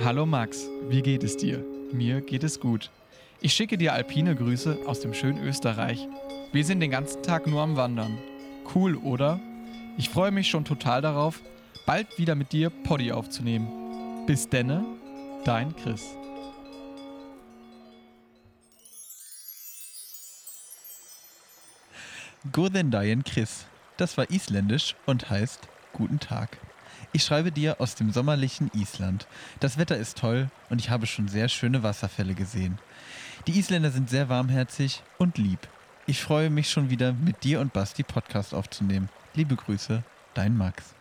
Hallo Max, wie geht es dir? Mir geht es gut. Ich schicke dir alpine Grüße aus dem schönen Österreich. Wir sind den ganzen Tag nur am Wandern. Cool, oder? Ich freue mich schon total darauf, bald wieder mit dir Poddy aufzunehmen. Bis denne, dein Chris. Góðan daginn Chris. Das war isländisch und heißt Guten Tag. Ich schreibe dir aus dem sommerlichen Island. Das Wetter ist toll und ich habe schon sehr schöne Wasserfälle gesehen. Die Isländer sind sehr warmherzig und lieb. Ich freue mich schon wieder, mit dir und Basti Podcast aufzunehmen. Liebe Grüße, dein Max.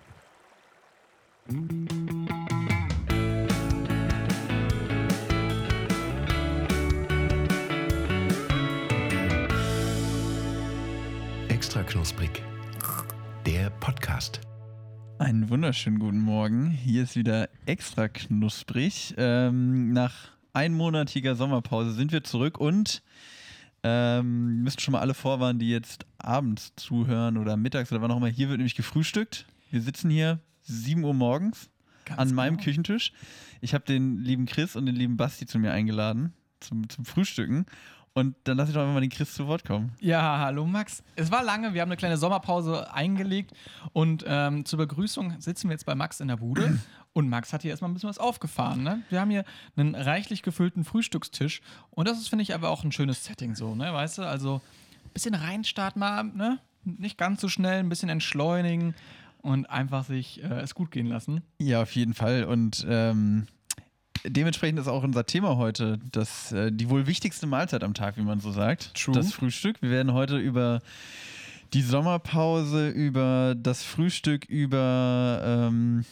Extra knusprig. Der Podcast. Einen wunderschönen guten Morgen. Hier ist wieder extra knusprig. Ähm, nach einmonatiger Sommerpause sind wir zurück und ähm, müssen schon mal alle vorwarnen, die jetzt abends zuhören oder mittags oder wann auch immer. Hier wird nämlich gefrühstückt. Wir sitzen hier 7 Uhr morgens Ganz an meinem genau. Küchentisch. Ich habe den lieben Chris und den lieben Basti zu mir eingeladen zum, zum Frühstücken. Und dann lasse ich doch einfach mal den Chris zu Wort kommen. Ja, hallo Max. Es war lange, wir haben eine kleine Sommerpause eingelegt und ähm, zur Begrüßung sitzen wir jetzt bei Max in der Bude und Max hat hier erstmal ein bisschen was aufgefahren. Ne? Wir haben hier einen reichlich gefüllten Frühstückstisch und das ist, finde ich, aber auch ein schönes Setting so, ne? Weißt du, also ein bisschen reinstarten mal, ne? Nicht ganz so schnell, ein bisschen entschleunigen und einfach sich äh, es gut gehen lassen. Ja, auf jeden Fall. Und ähm, dementsprechend ist auch unser Thema heute das, äh, die wohl wichtigste Mahlzeit am Tag, wie man so sagt. True. Das Frühstück. Wir werden heute über die Sommerpause, über das Frühstück, über, ähm,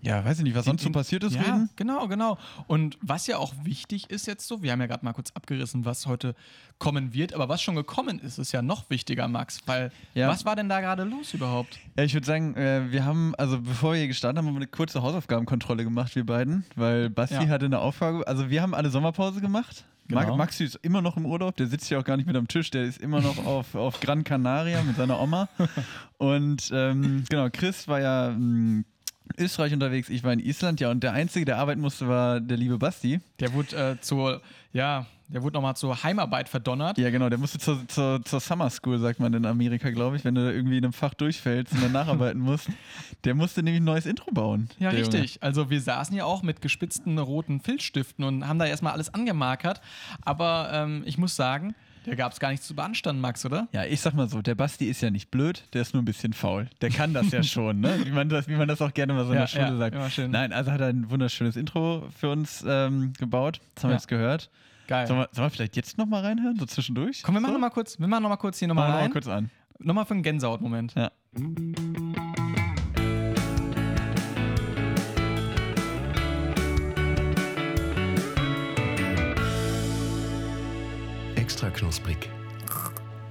ja, weiß ich nicht, was sonst so passiert ist, ja, reden. Genau, genau. Und was ja auch wichtig ist jetzt so, wir haben ja gerade mal kurz abgerissen, was heute kommen wird, aber was schon gekommen ist, ist ja noch wichtiger, Max. Weil, Ja. was war denn da gerade los überhaupt? Ja, ich würde sagen, äh, wir haben, also bevor wir hier gestartet haben, haben wir eine kurze Hausaufgabenkontrolle gemacht, wir beiden, weil Basti Ja. hatte eine Aufgabe, also wir haben alle Sommerpause gemacht. Genau. Maxi ist immer noch im Urlaub, der sitzt ja auch gar nicht mit am Tisch, der ist immer noch auf, auf Gran Canaria mit seiner Oma. Und ähm, genau, Chris war ja in Österreich unterwegs, ich war in Island, ja, und der Einzige, der arbeiten musste, war der liebe Basti. Der wurde äh, zur, ja, der wurde nochmal zur Heimarbeit verdonnert. Ja, genau, der musste zur, zur, zur Summer School, sagt man in Amerika, glaube ich, wenn du da irgendwie in einem Fach durchfällst und dann nacharbeiten musst. Der musste nämlich ein neues Intro bauen. Ja, der Junge. richtig. Also wir saßen ja auch mit gespitzten roten Filzstiften und haben da erstmal alles angemarkert. Aber ähm, ich muss sagen, da gab es gar nichts zu beanstanden, Max, oder? Ja, ich sag mal so, der Basti ist ja nicht blöd, der ist nur ein bisschen faul. Der kann das ja schon, ne? Wie man das, wie man das auch gerne mal so in Ja, der Schule ja, sagt. immer schön. Nein, also hat er ein wunderschönes Intro für uns ähm, gebaut. Das haben wir Ja. jetzt gehört. Geil. Sollen wir, sollen wir vielleicht jetzt nochmal reinhören, so zwischendurch? Komm, wir machen so? nochmal kurz, wir machen noch mal kurz hier nochmal wir noch rein. mal kurz an. Nochmal für einen Gänsehaut-Moment. Ja. Extra knusprig.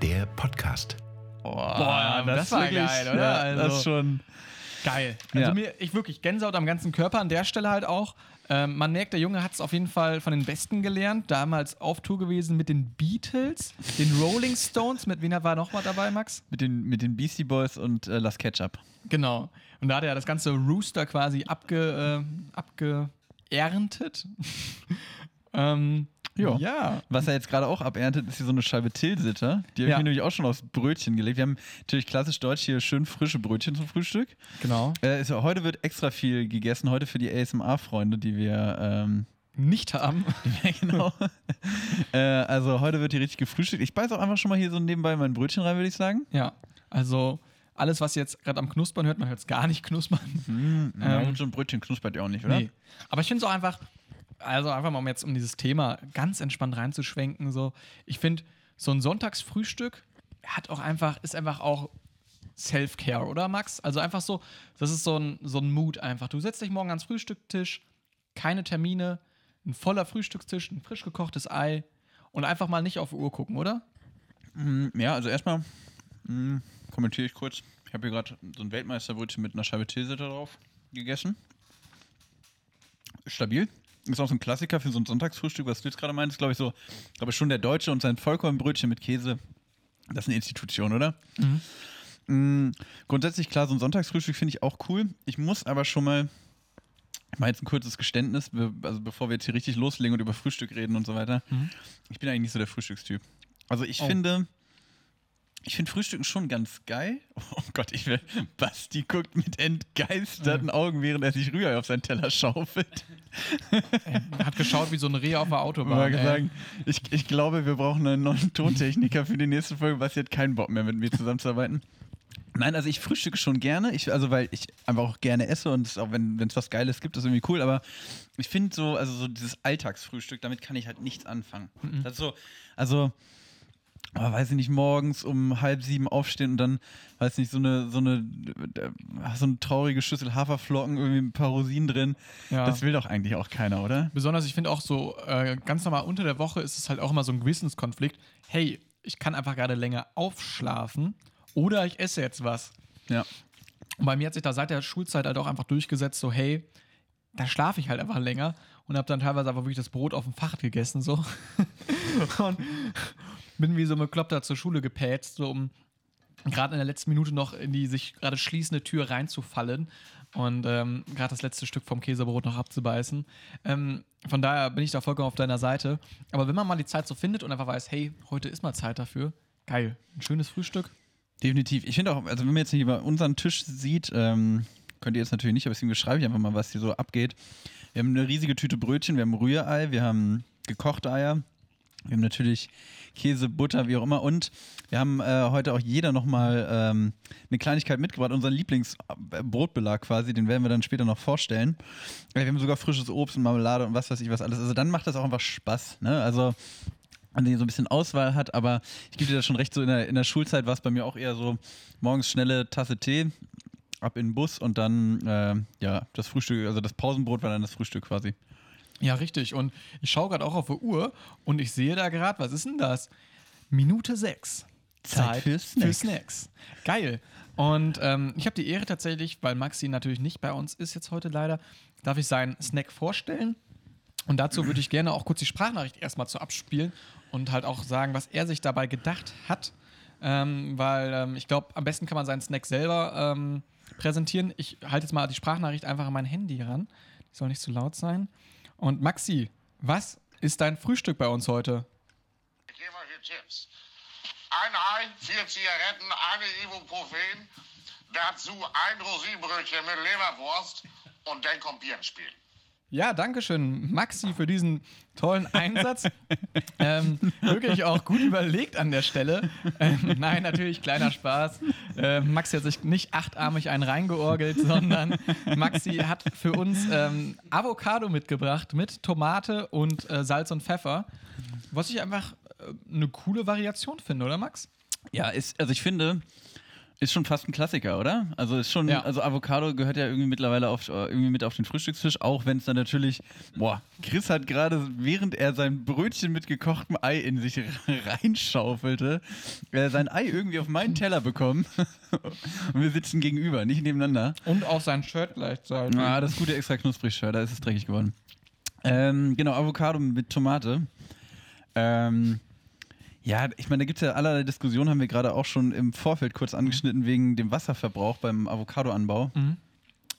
Der Podcast. Boah, das war geil, oder? Ja, Also- das ist schon. Geil. Also Ja. mir, ich wirklich Gänsehaut am ganzen Körper, an der Stelle halt auch. Ähm, man merkt, der Junge hat es auf jeden Fall von den Besten gelernt. Damals auf Tour gewesen mit den Beatles, den Rolling Stones. Mit wem war noch mal dabei, Max? Mit den, mit den Beastie Boys und äh, Las Ketchup. Genau. Und da hat er das ganze Rooster quasi abge, äh, abgeerntet. ähm, Ja. ja. Was er jetzt gerade auch aberntet, ist hier so eine Scheibe Tilsiter. Die habe Ja. ich mir nämlich auch schon aufs Brötchen gelegt. Wir haben natürlich klassisch deutsch hier schön frische Brötchen zum Frühstück. Genau. Äh, ist, heute wird extra viel gegessen, heute für die ASMR-Freunde, die wir, ähm, Nicht haben. ja, genau. äh, also heute wird hier richtig gefrühstückt. Ich beiß auch einfach schon mal hier so nebenbei mein Brötchen rein, würde ich sagen. ja. Also alles, was jetzt gerade am Knuspern hört, man hört es gar nicht knuspern. Mhm, ja, Ähm, und so ein Brötchen knuspert ja auch nicht, oder? Nee. Aber ich finde es auch einfach, also einfach mal um jetzt um dieses Thema ganz entspannt reinzuschwenken, so. Ich finde, so ein Sonntagsfrühstück hat auch einfach, ist einfach auch Self-Care, oder Max? Also einfach so, das ist so ein, so ein Mood einfach. Du setzt dich morgen ans Frühstückstisch, keine Termine, ein voller Frühstückstisch, ein frisch gekochtes Ei und einfach mal nicht auf die Uhr gucken, oder? Mm, Ja, also erstmal mm, kommentiere ich kurz. Ich habe hier gerade so ein Weltmeisterbrötchen mit einer Scheibe Tilsiter drauf gegessen. Stabil. Ist auch so ein Klassiker für so ein Sonntagsfrühstück, was du jetzt gerade meinst, glaube ich so. Aber schon der Deutsche und sein Vollkornbrötchen mit Käse, das ist eine Institution, oder? Mm, grundsätzlich klar, so ein Sonntagsfrühstück finde ich auch cool. Ich muss aber schon mal Ich mache jetzt ein kurzes Geständnis, be- also bevor wir jetzt hier richtig loslegen und über Frühstück reden und so weiter. Mhm. Ich bin eigentlich nicht so der Frühstückstyp. Also ich Oh. finde, ich finde Frühstücken schon ganz geil. Oh Gott, ich will. Basti guckt mit entgeisterten Augen, während er sich Rührei auf seinen Teller schaufelt. Hat geschaut wie so ein Reh auf der Autobahn. Ey. sagen, ich, ich glaube, wir brauchen einen neuen Tontechniker für die nächste Folge. Basti hat keinen Bock mehr, mit mir zusammenzuarbeiten. Nein, also ich frühstücke schon gerne, ich, also weil ich einfach auch gerne esse und auch wenn es was Geiles gibt, ist irgendwie cool, aber ich finde so, also so dieses Alltagsfrühstück, damit kann ich halt nichts anfangen. Das ist so, also, aber weiß ich nicht, morgens um halb sieben aufstehen und dann, weiß nicht, so eine, so eine, äh, so eine traurige Schüssel Haferflocken, irgendwie ein paar Rosinen drin. Ja. Das will doch eigentlich auch keiner, oder? Besonders, ich finde auch so, äh, ganz normal unter der Woche ist es halt auch immer so ein Gewissenskonflikt. Hey, ich kann einfach gerade länger aufschlafen oder ich esse jetzt was. Ja. Und bei mir hat sich da seit der Schulzeit halt auch einfach durchgesetzt, so, hey, da schlafe ich halt einfach länger und habe dann teilweise einfach wirklich das Brot auf dem Fach gegessen, so. und bin wie so ein Bekloppter zur Schule gepätzt, so um gerade in der letzten Minute noch in die sich gerade schließende Tür reinzufallen und ähm, gerade das letzte Stück vom Käsebrot noch abzubeißen. Ähm, von daher bin ich da vollkommen auf deiner Seite. Aber wenn man mal die Zeit so findet und einfach weiß, hey, heute ist mal Zeit dafür, geil. Ein schönes Frühstück. Definitiv. Ich finde auch, also wenn man jetzt nicht über unseren Tisch sieht, ähm, könnt ihr jetzt natürlich nicht, aber deswegen beschreibe ich einfach mal, was hier so abgeht. Wir haben eine riesige Tüte Brötchen, wir haben Rührei, wir haben gekochte Eier, wir haben natürlich Käse, Butter, wie auch immer. Und wir haben äh, heute auch jeder nochmal ähm, eine Kleinigkeit mitgebracht, unseren Lieblingsbrotbelag quasi, den werden wir dann später noch vorstellen. Äh, wir haben sogar frisches Obst und Marmelade und was weiß ich was alles. Also dann macht das auch einfach Spaß. Ne? Also an denen so ein bisschen Auswahl hat, aber ich gebe dir da schon recht, so in der, in der Schulzeit war es bei mir auch eher so morgens schnelle Tasse Tee, ab in den Bus und dann, äh, ja, das Frühstück, also das Pausenbrot war dann das Frühstück quasi. Ja, richtig. Und ich schaue gerade auch auf die Uhr und ich sehe da gerade, was ist denn das? Minute 6. Zeit für Snacks. Snacks. Geil. Und ähm, ich habe die Ehre tatsächlich, weil Maxi natürlich nicht bei uns ist jetzt heute leider, darf ich seinen Snack vorstellen. Und dazu würde ich gerne auch kurz die Sprachnachricht erstmal zu abspielen und halt auch sagen, was er sich dabei gedacht hat. Ähm, weil ähm, ich glaube, am besten kann man seinen Snack selber ähm, präsentieren. Ich halte jetzt mal die Sprachnachricht einfach an mein Handy ran. Die soll nicht zu laut sein. Und Maxi, was ist dein Frühstück bei uns heute? Ich gebe euch hier Tipps. Ein Ei, vier Zigaretten, eine Ibuprofen, dazu ein Rosinenbrötchen mit Leberwurst und dann kommt Bier ins Spiel. Ja, danke schön, Maxi, für diesen tollen Einsatz. ähm, wirklich auch gut überlegt an der Stelle. Ähm, nein, natürlich kleiner Spaß. Ähm, Maxi hat sich nicht achtarmig einen reingeorgelt, sondern Maxi hat für uns ähm, Avocado mitgebracht mit Tomate und äh, Salz und Pfeffer. Was ich einfach äh, eine coole Variation finde, oder Max? Ja, ist, also ich finde, ist schon fast ein Klassiker, oder? Also ist schon, Ja. also Avocado gehört ja irgendwie mittlerweile auf, äh, irgendwie mit auf den Frühstückstisch, auch wenn es dann natürlich, boah, Chris hat gerade, während er sein Brötchen mit gekochtem Ei in sich reinschaufelte, äh, sein Ei irgendwie auf meinen Teller bekommen. Und wir sitzen gegenüber, nicht nebeneinander. Und auch sein Shirt gleichzeitig. Ah, das gute extra knusprig Shirt, da ist es dreckig geworden. Ähm, genau, Avocado mit Tomate. Ähm, ja, ich meine, da gibt es ja allerlei Diskussionen, haben wir gerade auch schon im Vorfeld kurz angeschnitten, wegen dem Wasserverbrauch beim Avocadoanbau. Mhm.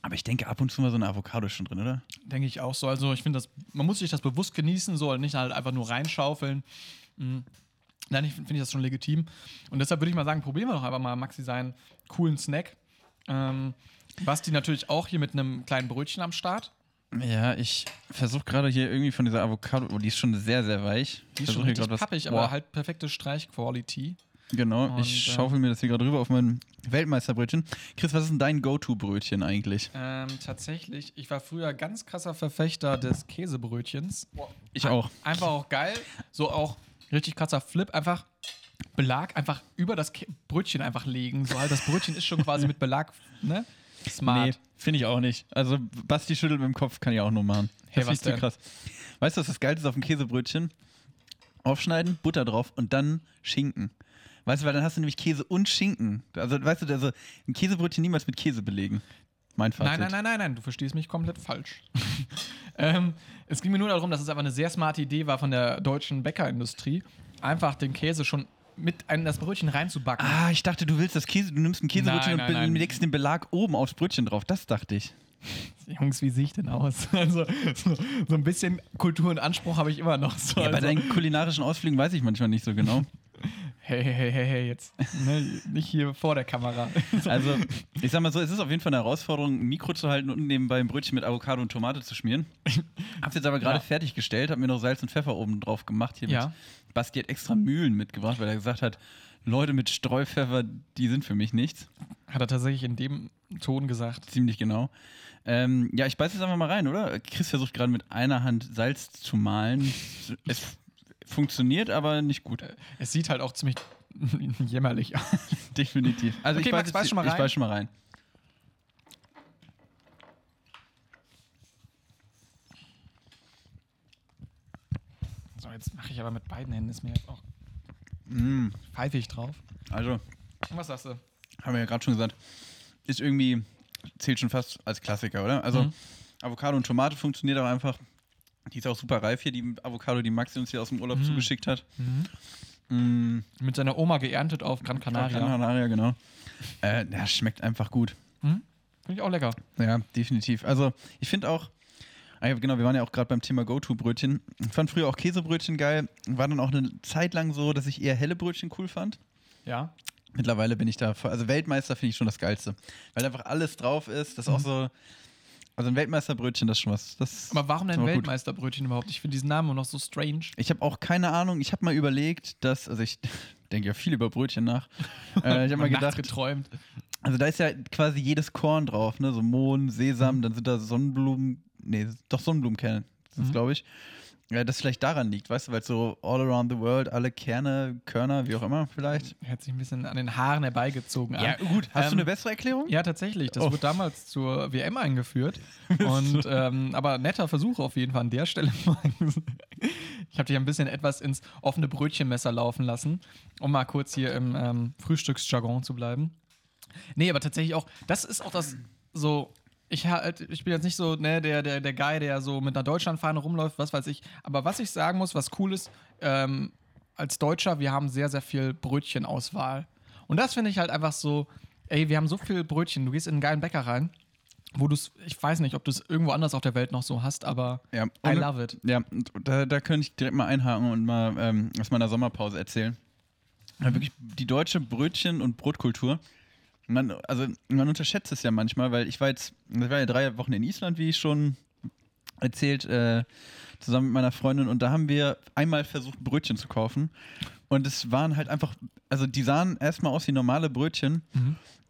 Aber ich denke, ab und zu mal so eine Avocado ist schon drin, oder? Denke ich auch so. Also ich finde man muss sich das bewusst genießen, so und nicht halt einfach nur reinschaufeln. Mhm. Nein, ich finde ich das schon legitim. Und deshalb würde ich mal sagen, probieren wir doch einfach mal Maxi seinen coolen Snack. Ähm, Basti natürlich auch hier mit einem kleinen Brötchen am Start. Ja, ich versuche gerade hier irgendwie von dieser Avocado, oh, die ist schon sehr, sehr weich. Die ist Versuch schon richtig grad was- pappig, aber Boah, halt perfekte Streichquality. Genau, Und, ich äh, schaufel mir das hier gerade rüber auf mein Weltmeisterbrötchen. Chris, was ist denn dein Go-To-Brötchen eigentlich? Ähm, tatsächlich, ich war früher ganz krasser Verfechter des Käsebrötchens. Ich auch. Einfach auch geil. So auch richtig krasser Flip. Einfach Belag einfach über das Brötchen einfach legen. So halt, das Brötchen ist schon quasi mit Belag, ne? Smart. Nee, finde ich auch nicht. Also Basti schüttelt mit dem Kopf, kann ich auch nur machen. Hey, das was ist zu krass. Weißt du, was das Geilste ist auf dem Käsebrötchen? Aufschneiden, Butter drauf und dann Schinken. Weißt du, weil dann hast du nämlich Käse und Schinken. Also, weißt du, also ein Käsebrötchen niemals mit Käse belegen. Mein Fazit. Nein, nein, nein, nein, nein, du verstehst mich komplett falsch. ähm, es ging mir nur darum, dass es einfach eine sehr smarte Idee war von der deutschen Bäckerindustrie, einfach den Käse schon mit in das Brötchen reinzubacken. Ah, ich dachte, du willst das Käse, du nimmst ein Käsebrötchen Nein, und nein, be- nein. legst den Belag oben aufs Brötchen drauf. Das dachte ich. Jungs, wie sehe ich denn aus? Also, so, so ein bisschen Kultur und Anspruch habe ich immer noch. So, Ja, bei also, deinen kulinarischen Ausflügen weiß ich manchmal nicht so genau. hey, hey, hey, hey, jetzt. Ne, nicht hier vor der Kamera. So. Also, ich sag mal so, es ist auf jeden Fall eine Herausforderung, ein Mikro zu halten und nebenbei ein Brötchen mit Avocado und Tomate zu schmieren. Hab's jetzt aber gerade Ja. fertiggestellt, hab mir noch Salz und Pfeffer oben drauf gemacht. Hier Ja. mit Basti hat extra Mühlen mitgebracht, weil er gesagt hat, Leute mit Streupfeffer, die sind für mich nichts. Hat er tatsächlich in dem Ton gesagt. Ziemlich genau. Ähm, ja, ich beiß jetzt einfach mal rein, oder? Chris versucht gerade mit einer Hand Salz zu mahlen. Es funktioniert, aber nicht gut. Es sieht halt auch ziemlich jämmerlich aus. Definitiv. Also Okay, ich, Max, beiß schon mal ich rein. beiß schon mal rein. So, jetzt mache ich aber mit beiden Händen, ist mir jetzt auch Mm, pfeifig drauf. also, was sagst du? haben wir ja gerade schon gesagt, ist irgendwie, zählt schon fast als Klassiker, oder? Also, Mhm. Avocado und Tomate funktioniert auch einfach. Die ist auch super reif hier, die Avocado, die Maxi uns hier aus dem Urlaub zugeschickt hat. Mm, Mit seiner Oma geerntet auf Gran Canaria. Gran Canaria, genau. Äh, ja, schmeckt einfach gut. Finde ich auch lecker. Ja, definitiv. Also, ich finde auch, ah genau, wir waren ja auch gerade beim Thema Go-To-Brötchen. Ich fand früher auch Käsebrötchen geil. War dann auch eine Zeit lang so, dass ich eher helle Brötchen cool fand. Ja. Mittlerweile bin ich da, also Weltmeister finde ich schon das Geilste. Weil einfach alles drauf ist. Das ist auch so, also ein Weltmeisterbrötchen, das ist schon was. Das Aber warum denn. Weltmeisterbrötchen überhaupt? Ich finde diesen Namen noch so strange. Ich habe auch keine Ahnung. Ich habe mal überlegt, dass, also ich denke ja viel über Brötchen nach. äh, ich habe mal gedacht, geträumt. also da ist ja quasi jedes Korn drauf, ne? So Mohn, Sesam, Mhm. dann sind da Sonnenblumen, nee, doch Sonnenblumenkerne, das Mhm. glaube ich. Ja, das vielleicht daran liegt, weißt du, weil so all around the world, alle Kerne, Körner, wie auch immer vielleicht. Hört sich ein bisschen an den Haaren herbeigezogen an. gut. Hast Ähm, du eine bessere Erklärung? Ja, tatsächlich. Das Oh. wurde damals zur WM eingeführt. Und ähm, aber netter Versuch auf jeden Fall an der Stelle. ich habe dich ein bisschen etwas ins offene Brötchenmesser laufen lassen, um mal kurz hier im ähm, Frühstücksjargon zu bleiben. Nee, aber tatsächlich auch, das ist auch das so. Ich, halt, ich bin jetzt nicht so ne, der, der, der Guy, der so mit einer Deutschlandfahne rumläuft, was weiß ich. Aber was ich sagen muss, was cool ist, ähm, als Deutscher, wir haben sehr, sehr viel Brötchenauswahl. Und das finde ich halt einfach so, ey, wir haben so viel Brötchen. Du gehst in einen geilen Bäcker rein, wo du es, ich weiß nicht, ob du es irgendwo anders auf der Welt noch so hast, aber Ja, I love it. Ja, da, da könnte ich direkt mal einhaken und mal ähm, aus meiner Sommerpause erzählen. Wirklich die deutsche Brötchen- und Brotkultur. Man, also man unterschätzt es ja manchmal, weil ich war jetzt, ich war ja drei Wochen in Island, wie ich schon erzählt, äh, zusammen mit meiner Freundin und da haben wir einmal versucht, Brötchen zu kaufen. Und es waren halt einfach, also die sahen erstmal aus wie normale Brötchen,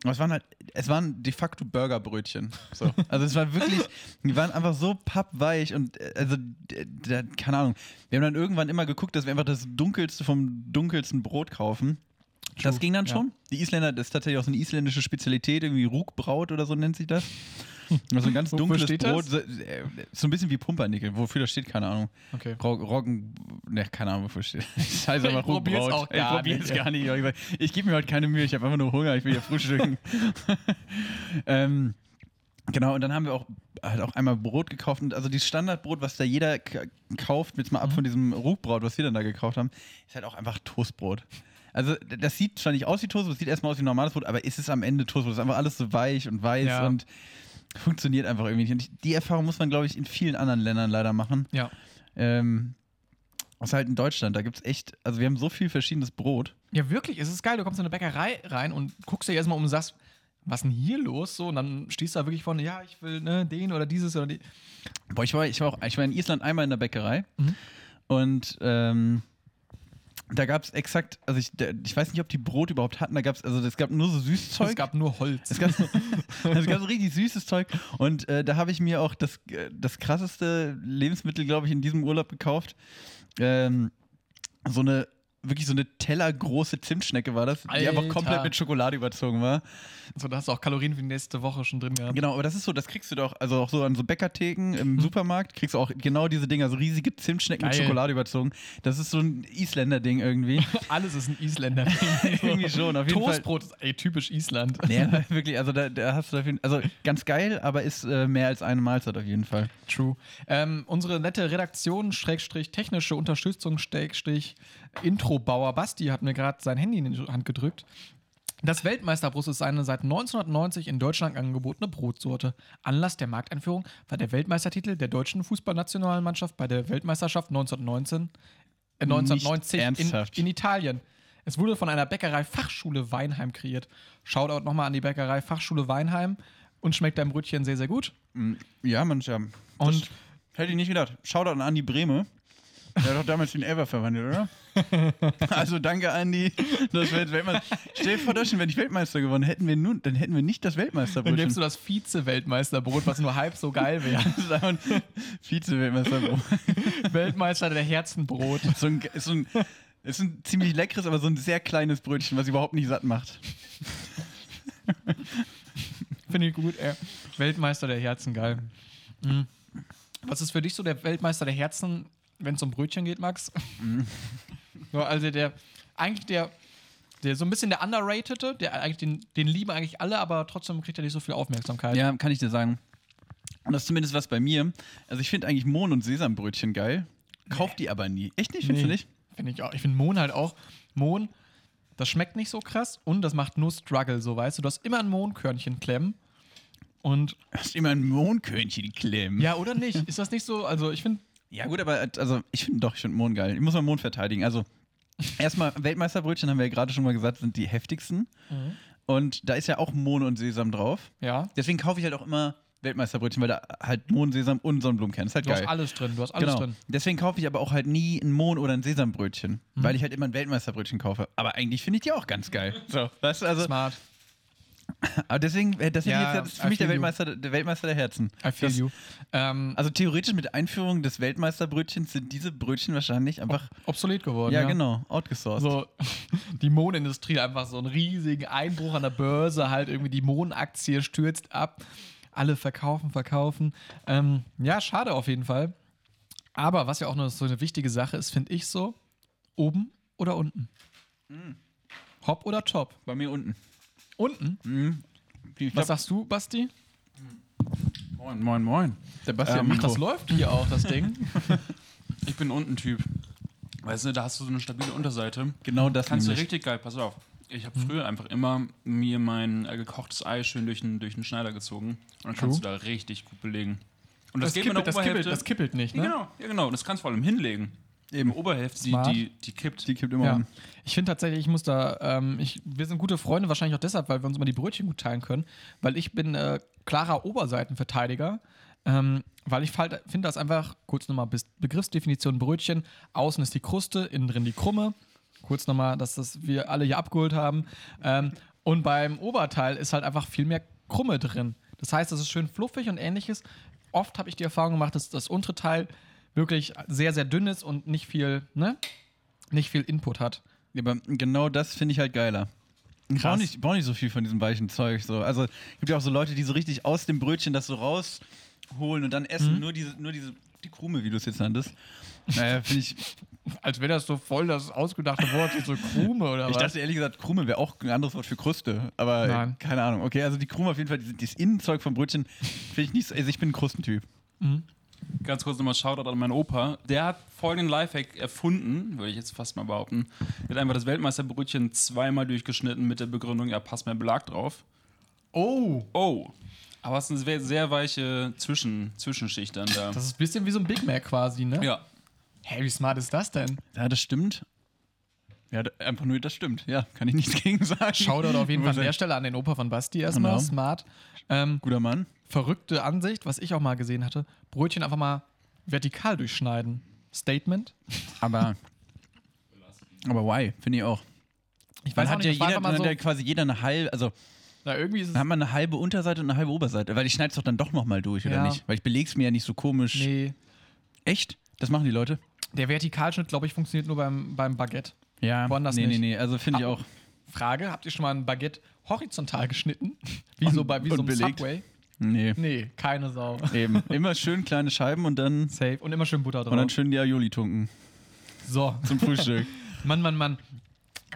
aber es waren halt, es waren de facto Burgerbrötchen. So. Also es war wirklich, die waren einfach so pappweich und äh, also, d- keine Ahnung. Wir haben dann irgendwann immer geguckt, dass wir einfach das dunkelste vom dunkelsten Brot kaufen. Das True, ging dann ja. schon. Die Isländer, das ist tatsächlich auch so eine isländische Spezialität, irgendwie Rugbraut oder so nennt sich das. Also ein ganz dunkles steht Brot, das? so, so ein bisschen wie Pumpernickel. Wofür das steht, keine Ahnung. Okay. Rog Roggen, ne, keine Ahnung, wofür steht. Das aber Ich probier's Rugbraut. auch gar ich probier's nicht, ja. gar nicht. Ich, sag, ich gebe mir heute keine Mühe, ich habe einfach nur Hunger, ich will ja frühstücken. ähm, genau, und dann haben wir auch halt auch einmal Brot gekauft. Und also dieses Standardbrot, was da jeder kauft, jetzt mal ab von diesem Rugbraut, was wir dann da gekauft haben, ist halt auch einfach Toastbrot. Also das sieht zwar nicht aus wie Toastbrot, das sieht erstmal aus wie normales Brot, aber ist es am Ende Toastbrot. Es ist einfach alles so weich und weiß Ja. und funktioniert einfach irgendwie nicht. Und ich- die Erfahrung muss man, glaube ich, in vielen anderen Ländern leider machen. Ja. Ähm, außer halt in Deutschland, da gibt es echt, also wir haben so viel verschiedenes Brot. Ja, wirklich, es ist geil. Du kommst in eine Bäckerei rein und guckst dir erstmal um und sagst, was ist denn hier los? So, und dann stehst du da wirklich vorne, ja, ich will ne, den oder dieses oder die. Boah, ich war, ich war auch, ich war in Island einmal in der Bäckerei Mhm. und ähm, da gab es exakt, also ich, der, ich weiß nicht, ob die Brot überhaupt hatten, da gab es, also es gab nur so süßes Zeug. Es gab nur Holz. Es gab, so, es gab so richtig süßes Zeug. Und äh, da habe ich mir auch das, äh, das krasseste Lebensmittel, glaube ich, in diesem Urlaub gekauft. Ähm, so eine, wirklich so eine tellergroße Zimtschnecke war das, die einfach Alter. komplett mit Schokolade überzogen war. so, da hast du auch Kalorien für die nächste Woche schon drin gehabt. Genau, aber das ist so, das kriegst du doch, also auch so an so Bäckertheken im Supermarkt, kriegst du auch genau diese Dinger, so riesige Zimtschnecken mit Geil. Schokolade überzogen. Das ist so ein Isländer-Ding irgendwie. Alles ist ein Isländer. Irgendwie schon, auf jeden Fall. Toastbrot ist ey, typisch Island. Aber wirklich, also da, da hast du auf jeden also ganz geil, aber ist äh, mehr als eine Mahlzeit auf jeden Fall. True. Ähm, unsere nette Redaktion, Schrägstrich, technische Unterstützung, Schrägstrich, Introbauer Basti hat mir gerade sein Handy in die Hand gedrückt. Das Weltmeisterbrust ist eine seit 1990 in Deutschland angebotene Brotsorte. Anlass der Markteinführung war der Weltmeistertitel der deutschen Fußballnationalmannschaft bei der Weltmeisterschaft 1919, äh, 1990 in, in Italien. Es wurde von einer Bäckerei Fachschule Weinheim kreiert. Shoutout nochmal an die Bäckerei Fachschule Weinheim und schmeckt dein Brötchen sehr, sehr gut. Ja, Mensch, ja. Und- Und hätte ich nicht gedacht. Shoutout an Andi Breme. Der hat doch damals den Ever verwandelt, oder? also danke, Andi. Das wäre jetzt Weltmeister. Stell dir vor, Deutschland wäre nicht Weltmeister geworden. Hätten wir nun, dann hätten wir nicht das Dann Weltmeisterbrötchen. gibst du das Vize-Weltmeisterbrot, was nur halb so geil wäre. Vize-Weltmeisterbrot. Weltmeister der Herzenbrot. So ein, ist so ein, ist ein ziemlich leckeres, aber so ein sehr kleines Brötchen, was überhaupt nicht satt macht. Finde ich gut, ey. Weltmeister der Herzen, geil. Mhm. Was ist für dich so der Weltmeister der Herzen, wenn es um Brötchen geht, Max? so, also der, eigentlich der, der so ein bisschen der Underratede, der eigentlich den, den lieben eigentlich alle, aber trotzdem kriegt er nicht so viel Aufmerksamkeit. Ja, kann ich dir sagen. Und das ist zumindest was bei mir. Also ich finde eigentlich Mohn- und Sesambrötchen geil. Kauf die aber nie. Echt nicht? Findest du nicht? Finde ich auch. Ich finde Mohn halt auch. Mohn, das schmeckt nicht so krass und das macht nur Struggle, so weißt du. Du hast immer ein Mohnkörnchen klemmen. Und Hast immer ein Mohnkörnchen klemmen. ja, oder nicht? Ist das nicht so? Also ich finde, Ja, gut, aber also ich finde doch, ich finde Mohn geil. Ich muss mal Mohn verteidigen. Also, erstmal, Weltmeisterbrötchen haben wir ja gerade schon mal gesagt, sind die heftigsten. Und da ist ja auch Mohn und Sesam drauf. ja, Deswegen kaufe ich halt auch immer Weltmeisterbrötchen, weil da halt Mohn, Sesam und Sonnenblumenkern ist halt du geil. hast alles drin. Du hast alles genau. drin. Deswegen kaufe ich aber auch halt nie ein Mohn oder ein Sesambrötchen, Mhm. weil ich halt immer ein Weltmeisterbrötchen kaufe. Aber eigentlich finde ich die auch ganz geil. So, weißt du, also, Smart. Aber deswegen, äh, ist Ja, jetzt ist I für mich der. Weltmeister, der Weltmeister der Herzen. I feel das, you. Ähm, Also theoretisch mit Einführung des Weltmeisterbrötchens sind diese Brötchen wahrscheinlich einfach, obsolet geworden. ja, Ja, genau, outgesourced. So, die Mohnindustrie einfach so einen riesigen Einbruch an der Börse, halt irgendwie die Mohnaktie stürzt ab. Alle verkaufen, verkaufen. Ähm, ja, schade auf jeden Fall. Aber was ja auch noch so eine wichtige Sache ist, finde ich so, oben oder unten? Hopp oder top? Bei mir unten. Unten? Ich Was glaub, sagst du, Basti? Moin, moin, moin. Sebastian Ähm, Ach, das läuft hier auch, das Ding. Ich bin unten Typ. Weißt du, da hast du so eine stabile Unterseite. Genau das Kannst du nämlich. richtig geil, pass auf. Ich habe früher einfach immer mir mein äh, gekochtes Ei schön durch den, durch den Schneider gezogen. Und dann kannst du da richtig gut belegen. Und das, Das kippelt, der das, kippelt, das kippelt nicht, ne? Ja, genau, ja, genau. Das kannst du vor allem hinlegen. Eben. Oberhälfte, die, die, die kippt. Die kippt immer Ja. um. Ich finde tatsächlich, ich muss da, ähm, ich, wir sind gute Freunde, wahrscheinlich auch deshalb, weil wir uns immer die Brötchen gut teilen können, weil ich bin äh, klarer Oberseitenverteidiger, ähm, weil ich finde das einfach, kurz nochmal Bis- Begriffsdefinition Brötchen, außen ist die Kruste, innen drin die Krumme, kurz nochmal, dass das wir alle hier abgeholt haben ähm, und beim Oberteil ist halt einfach viel mehr Krumme drin. Das heißt, es ist schön fluffig und ähnliches. Oft habe ich die Erfahrung gemacht, dass das untere Teil wirklich sehr, sehr dünn ist und nicht viel, ne? Nicht viel Input hat. Ja, aber genau das finde ich halt geiler. Ich brauche nicht, brauch nicht so viel von diesem weichen Zeug. So. Also es gibt ja auch so Leute, die so richtig aus dem Brötchen das so rausholen und dann essen Mhm. nur diese, nur diese, die Krume, wie du es jetzt nanntest. Naja, finde ich. Als wäre das so voll das ausgedachte Wort, so Krume oder Ich was? dachte ehrlich gesagt, Krume wäre auch ein anderes Wort für Kruste. Aber Nein. keine Ahnung. Okay, also die Krume auf jeden Fall, dieses, Innenzeug vom Brötchen finde ich nicht so. Also ich bin ein Krustentyp. Ganz kurz nochmal Shoutout an meinen Opa. Der hat folgenden Lifehack erfunden, würde ich jetzt fast mal behaupten. Er hat einfach das Weltmeisterbrötchen zweimal durchgeschnitten mit der Begründung, ja, passt mehr Belag drauf. oh, Oh. Aber es ist eine sehr, weiche Zwischen, Zwischenschicht dann da. das ist ein bisschen wie so ein Big Mac quasi, ne? ja. Hey, wie smart ist das denn? Ja, das stimmt. Ja, einfach nur, das stimmt. Ja, kann ich nichts gegen sagen. Shoutout auf jeden Fall an der Stelle an den Opa von Basti erstmal. Genau. Smart. Ähm, Guter Mann. Verrückte Ansicht, was ich auch mal gesehen hatte. Brötchen einfach mal vertikal durchschneiden. Statement. Aber. Aber why? Finde ich auch. Ich Dann weiß auch hat nicht, ja jeder, dann so, hat ja quasi jeder eine halbe, also na, irgendwie ist es, dann hat man eine halbe Unterseite und eine halbe Oberseite, weil ich schneide es doch dann doch nochmal durch, oder Ja. nicht? Weil ich beleg's mir ja nicht so komisch. nee, Echt? Das machen die Leute? der Vertikalschnitt, glaube ich, funktioniert nur beim, beim Baguette. Ja, Woanders nee, nicht. nee, nee, also finde ich auch. Frage, habt ihr schon mal ein Baguette horizontal geschnitten? Wie so bei wie so und einem belegt? Subway? Nee, Nee, keine Sau. eben. Immer schön kleine Scheiben und dann, Safe. Und immer schön Butter drauf. und dann schön die Aioli tunken so. zum Frühstück. Mann, Mann, Mann.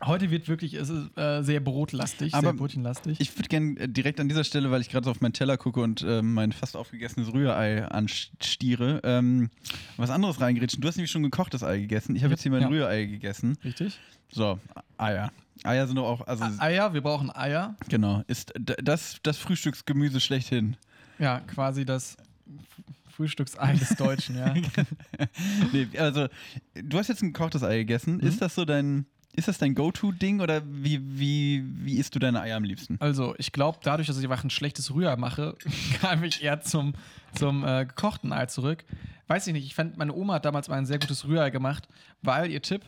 Heute wird wirklich, es ist äh, sehr brotlastig, Aber sehr brotchenlastig. Ich würde gerne direkt an dieser Stelle, weil ich gerade so auf meinen Teller gucke und ähm, mein fast aufgegessenes Rührei anstiere, ähm, was anderes reingrätschen. Du hast nämlich schon gekochtes Ei gegessen. Ich habe jetzt hier mein Ja. Rührei gegessen. Richtig? So, Eier. Eier sind doch auch, also Eier, wir brauchen Eier. genau, ist das, das Frühstücksgemüse schlechthin. Ja, quasi das Frühstücksei des Deutschen, ja. Nee, also, du hast jetzt ein gekochtes Ei gegessen. Ist das so dein, ist das dein Go-To-Ding oder wie, wie, wie isst du deine Eier am liebsten? Also, ich glaube, dadurch, dass ich einfach ein schlechtes Rührei mache, kam ich eher zum, zum äh, gekochten Ei zurück. Weiß ich nicht, ich fand, meine Oma hat damals mal ein sehr gutes Rührei gemacht, weil ihr Tipp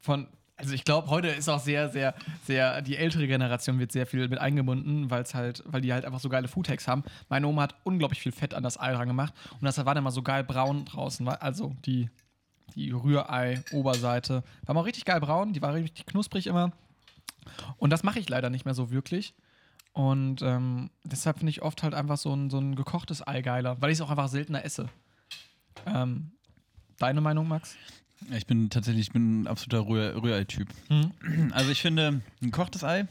von, also ich glaube, heute ist auch sehr, sehr, sehr, die ältere Generation wird sehr viel mit eingebunden, weil es halt, weil die halt einfach so geile Foodhacks haben. Meine Oma hat unglaublich viel Fett an das Ei dran gemacht und das war dann mal so geil braun draußen, also die, die Rührei-Oberseite war mal richtig geil braun, die war richtig knusprig immer. Und das mache ich leider nicht mehr so wirklich. Und ähm, deshalb finde ich oft halt einfach so ein, so ein gekochtes Ei geiler, weil ich es auch einfach seltener esse. Ähm, deine Meinung, Max? Ich bin tatsächlich ich bin ein absoluter Rühr- Rührei-Typ. Also ich finde, ein gekochtes Ei,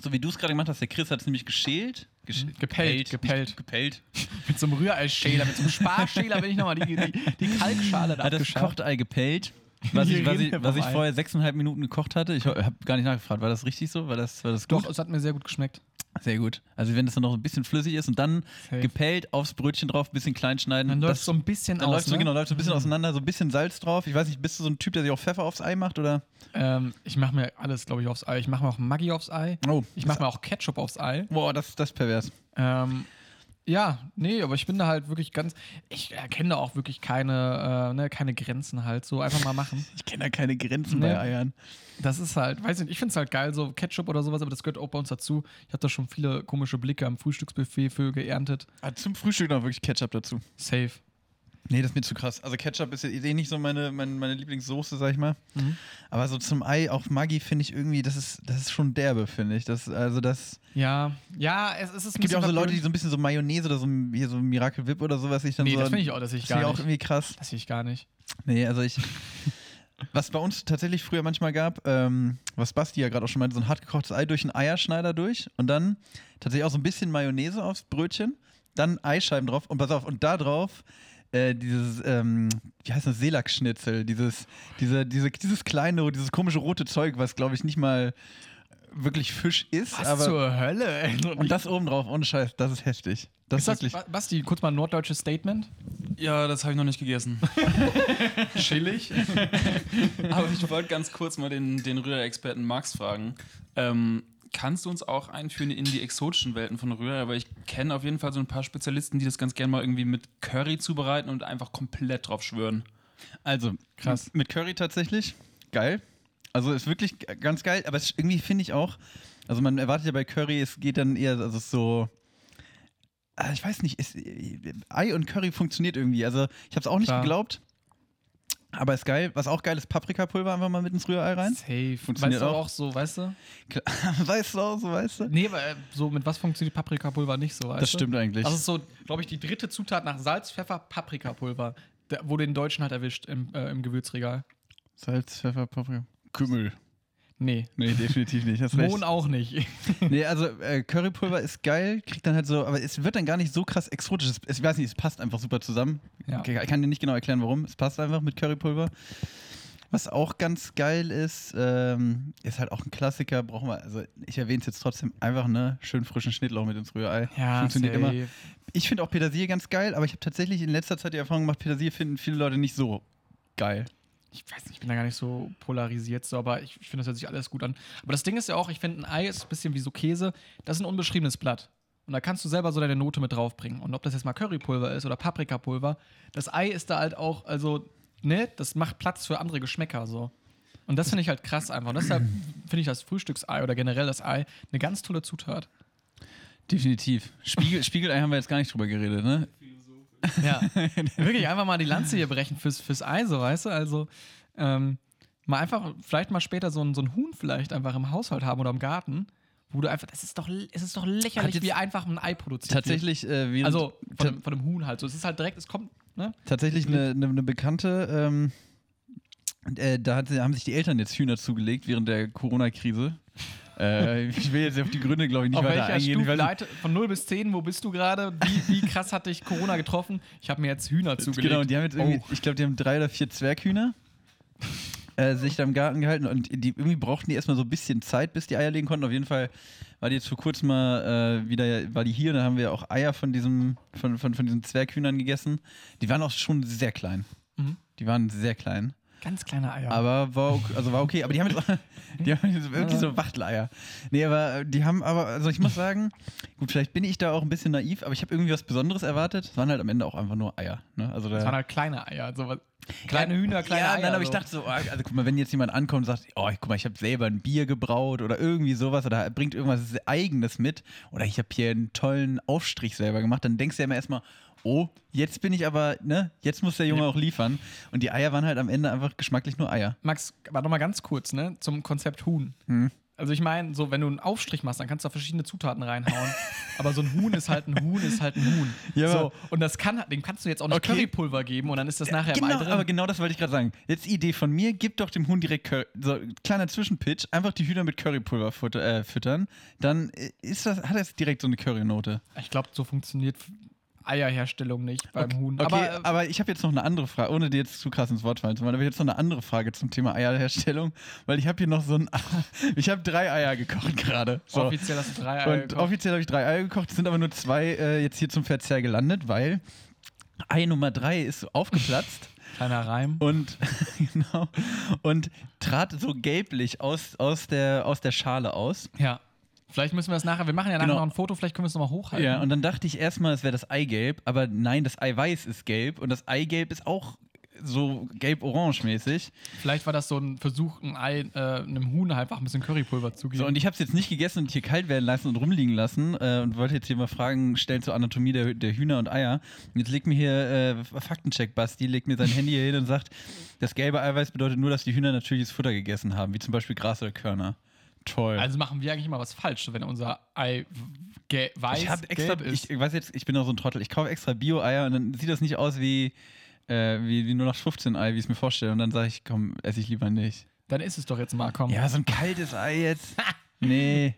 so wie du es gerade gemacht hast, der Chris hat es nämlich geschält. Gesch Gepellt, gepellt. nicht Gepellt. Mit so einem Rührei-Schäler, mit so einem Sparschäler bin ich nochmal die, die, die Kalkschale da Hat das abgeschabt. gekochte Ei gepellt. Was ich, was ich, was ich vorher sechseinhalb Minuten gekocht hatte. Ich habe gar nicht nachgefragt. War das richtig so? War das, war das gut? Doch, es hat mir sehr gut geschmeckt. Sehr gut. Also wenn es dann noch ein bisschen flüssig ist und dann Safe. gepellt aufs Brötchen drauf, bisschen klein schneiden. Dann läuft das, es so ein bisschen dann aus. läuft so, ne? genau, läuft so ein bisschen auseinander, so ein bisschen Salz drauf. Ich weiß nicht, bist du so ein Typ, der sich auch Pfeffer aufs Ei macht oder? ähm, ich mache mir alles, glaube ich, aufs Ei. Ich mache mir auch Maggi aufs Ei. Oh, Ich mache mir auch Ketchup aufs Ei. Boah, das, das ist pervers. Ähm, ja, nee, aber ich bin da halt wirklich ganz. Ich erkenne da auch wirklich keine, äh, ne, keine Grenzen halt. So einfach mal machen. Ich kenne da keine Grenzen Nee. bei Eiern. Das ist halt, weiß nicht, ich finde es halt geil, so Ketchup oder sowas, aber das gehört auch bei uns dazu. Ich habe da schon viele komische Blicke am Frühstücksbuffet für geerntet. Ah, zum Frühstück noch wirklich Ketchup dazu. Safe. Nee, das ist mir zu krass. Also Ketchup ist ja eh nicht so meine, meine, meine Lieblingssoße, sag ich mal. Mhm. Aber so zum Ei, auch Maggi, finde ich irgendwie, das ist, das ist schon derbe, finde ich. Das, also das. Ja, ja, es, es ist Es gibt ja auch so Leute, die so ein bisschen so Mayonnaise oder so hier so Miracle Whip oder sowas ich dann Nee, so. das finde ich auch, das ich gar ich auch nicht. irgendwie krass. Das sehe ich gar nicht. Nee, also ich. Was bei uns tatsächlich früher manchmal gab, ähm, was Basti ja gerade auch schon meinte, so ein hart gekochtes Ei durch einen Eierschneider durch und dann tatsächlich auch so ein bisschen Mayonnaise aufs Brötchen, dann Eischeiben drauf und pass auf, und da drauf äh, dieses, ähm, wie heißt das, Seelachsschnitzel, dieses, diese, diese, dieses kleine, dieses komische rote Zeug, was glaube ich nicht mal wirklich Fisch ist, Was aber zur Hölle, ey. und das oben drauf, ohne Scheiß, das ist heftig. Das Ist wirklich. Ba- Basti, kurz mal ein norddeutsches Statement. Ja, das habe ich noch nicht gegessen. Chillig. Aber ich wollte ganz kurz mal den, den Rührei-Experten Max fragen. Ähm, kannst du uns auch einführen in die exotischen Welten von Rührei? Weil ich kenne auf jeden Fall so ein paar Spezialisten, die das ganz gerne mal irgendwie mit Curry zubereiten und einfach komplett drauf schwören. Also, Krass. Mit Curry tatsächlich. Geil. Also ist wirklich ganz geil, aber es ist irgendwie finde ich auch, also man erwartet ja bei Curry, es geht dann eher, also es ist so, ah, ich weiß nicht, es, äh, Ei und Curry funktioniert irgendwie. Also ich habe es auch nicht Klar. geglaubt, aber ist geil. Was auch geil ist, Paprikapulver einfach mal mit ins Rührei rein. Safe. Funktioniert weißt du auch. auch so, weißt du? Klar, weißt du auch so, weißt du? Nee, aber äh, so mit was funktioniert Paprikapulver nicht so, weißt Das du? stimmt eigentlich. Das ist so, glaube ich, die dritte Zutat nach Salz, Pfeffer, Paprikapulver. Der, wo den Deutschen halt erwischt im, äh, im Gewürzregal. Salz, Pfeffer, Paprika. Kümmel. Nee. Nee, definitiv nicht. Hast. Mohn auch nicht. Nee, also äh, Currypulver ist geil, kriegt dann halt so, aber es wird dann gar nicht so krass exotisch. Es, ich weiß nicht, es passt einfach super zusammen. Ja. Okay, ich kann dir nicht genau erklären, warum. Es passt einfach mit Currypulver. Was auch ganz geil ist, ähm, ist halt auch ein Klassiker, brauchen wir, also ich erwähne es jetzt trotzdem, einfach ne, schön frischen Schnittlauch mit ins Rührei. Funktioniert immer. Ich finde auch Petersilie ganz geil, aber ich habe tatsächlich in letzter Zeit die Erfahrung gemacht, Petersilie finden viele Leute nicht so geil. Ich weiß nicht, ich bin da gar nicht so polarisiert, so, aber ich, ich finde, das hört sich alles gut an. Aber das Ding ist ja auch, ich finde, ein Ei ist ein bisschen wie so Käse. Das ist ein unbeschriebenes Blatt. Und da kannst du selber so deine Note mit draufbringen. Und ob das jetzt mal Currypulver ist oder Paprikapulver, das Ei ist da halt auch, also, ne, das macht Platz für andere Geschmäcker so. Und das finde ich halt krass einfach. Und deshalb finde ich das Frühstücksei oder generell das Ei eine ganz tolle Zutat. Definitiv. Spiegel, Spiegelei haben wir jetzt gar nicht drüber geredet, ne? Ja. Wirklich einfach mal die Lanze hier brechen fürs, fürs Ei, so weißt du? Also, ähm, mal einfach, vielleicht mal später so ein, so ein Huhn vielleicht einfach im Haushalt haben oder im Garten, wo du einfach, das ist doch, es ist doch lächerlich, wie einfach ein Ei produziert Tatsächlich, äh, wie Also von, dem- von dem Huhn halt so. Es ist halt direkt, es kommt, ne? Tatsächlich eine, eine, eine Bekannte, ähm, äh, da hat, haben sich die Eltern jetzt Hühner zugelegt während der Corona-Krise. Äh, ich will jetzt auf die Gründe, glaube ich, nicht Auf weiter eingehen. Stufe, Leite, von 0 bis 10, wo bist du gerade? Wie, wie krass hat dich Corona getroffen? Ich habe mir jetzt Hühner zugelegt. Genau, und die haben jetzt irgendwie, Oh. ich glaube, die haben drei oder vier Zwerghühner. äh, sich da im Garten gehalten und die, irgendwie brauchten die erstmal so ein bisschen Zeit, bis die Eier legen konnten. Auf jeden Fall war die jetzt vor kurzem mal äh, wieder, war die hier und da haben wir auch Eier von diesem, von, von, von diesen Zwerghühnern gegessen. Die waren auch schon sehr klein. Mhm. Die waren sehr klein. Ganz kleine Eier. Aber war okay, also war okay. Aber die haben jetzt, die haben jetzt wirklich so Wachteleier. Nee, aber äh, die haben aber, also ich muss sagen, gut, vielleicht bin ich da auch ein bisschen naiv, aber ich habe irgendwie was Besonderes erwartet. Es waren halt am Ende auch einfach nur Eier. Ne? Also da, das waren halt kleine Eier. So was. Kleine Hühner, kleine ja, Eier. nein, aber ich so. dachte so, ah, also guck mal, wenn jetzt jemand ankommt und sagt, oh, guck mal, ich habe selber ein Bier gebraut oder irgendwie sowas oder bringt irgendwas Eigenes mit oder ich habe hier einen tollen Aufstrich selber gemacht, dann denkst du ja immer erstmal, oh, jetzt bin ich aber, ne, jetzt muss der Junge Ja. auch liefern. Und die Eier waren halt am Ende einfach geschmacklich nur Eier. Max, warte mal ganz kurz, ne, zum Konzept Huhn. Hm. Also ich meine, so wenn du einen Aufstrich machst, dann kannst du da verschiedene Zutaten reinhauen. aber so ein Huhn ist halt ein Huhn, ist halt ein Huhn. Ja, so, und das kann, dem kannst du jetzt auch nicht Okay. Currypulver geben und dann ist das nachher im Ei Genau, drin. aber genau das wollte ich gerade sagen. Jetzt Idee von mir, gib doch dem Huhn direkt Curry, so kleiner Zwischenpitch, einfach die Hühner mit Currypulver äh, füttern, dann äh, ist das, hat es direkt so eine Currynote. Ich glaube, so funktioniert Eierherstellung nicht beim Huhn. Okay, aber, äh, aber, ich habe jetzt noch eine andere Frage, ohne dir jetzt zu krass ins Wort fallen zu wollen, aber jetzt noch eine andere Frage zum Thema Eierherstellung, weil ich habe hier noch so ein, ich habe drei Eier gekocht gerade. So. offiziell hast du drei Eier Und gekocht. offiziell habe ich drei Eier gekocht, es sind aber nur zwei äh, jetzt hier zum Verzehr gelandet, weil Ei Nummer drei ist aufgeplatzt. Kleiner Reim. und genau und trat so gelblich aus, aus, der, aus der Schale aus. Ja. Vielleicht müssen wir das nachher, wir machen ja nachher Genau. noch ein Foto, vielleicht können wir es nochmal hochhalten. Ja, und dann dachte ich erstmal, es wäre das Eigelb, aber nein, das Eiweiß ist gelb und das Eigelb ist auch so gelb-orange mäßig. Vielleicht war das so ein Versuch, ein Ei, äh, einem Huhn einfach ein bisschen Currypulver zu geben. So, und ich habe es jetzt nicht gegessen und hier kalt werden lassen und rumliegen lassen äh, und wollte jetzt hier mal Fragen stellen zur Anatomie der, der Hühner und Eier. Und jetzt legt mir hier äh, Faktencheck Basti, legt mir sein Handy hier hin und sagt, das gelbe Eiweiß bedeutet nur, dass die Hühner natürliches Futter gegessen haben, wie zum Beispiel Gras oder Körner. Toll. also machen wir eigentlich immer was falsch, wenn unser Ei weiß ich habe extra, ist. ich, ich weiß jetzt, ich bin auch so ein Trottel. Ich kaufe extra Bio-Eier und dann sieht das nicht aus wie, äh, wie, wie nur nach 15 Ei, wie ich es mir vorstelle. Und dann sage ich, komm, esse ich lieber nicht. Dann ist es doch jetzt mal, komm. Ja, so ein kaltes Ei jetzt. nee,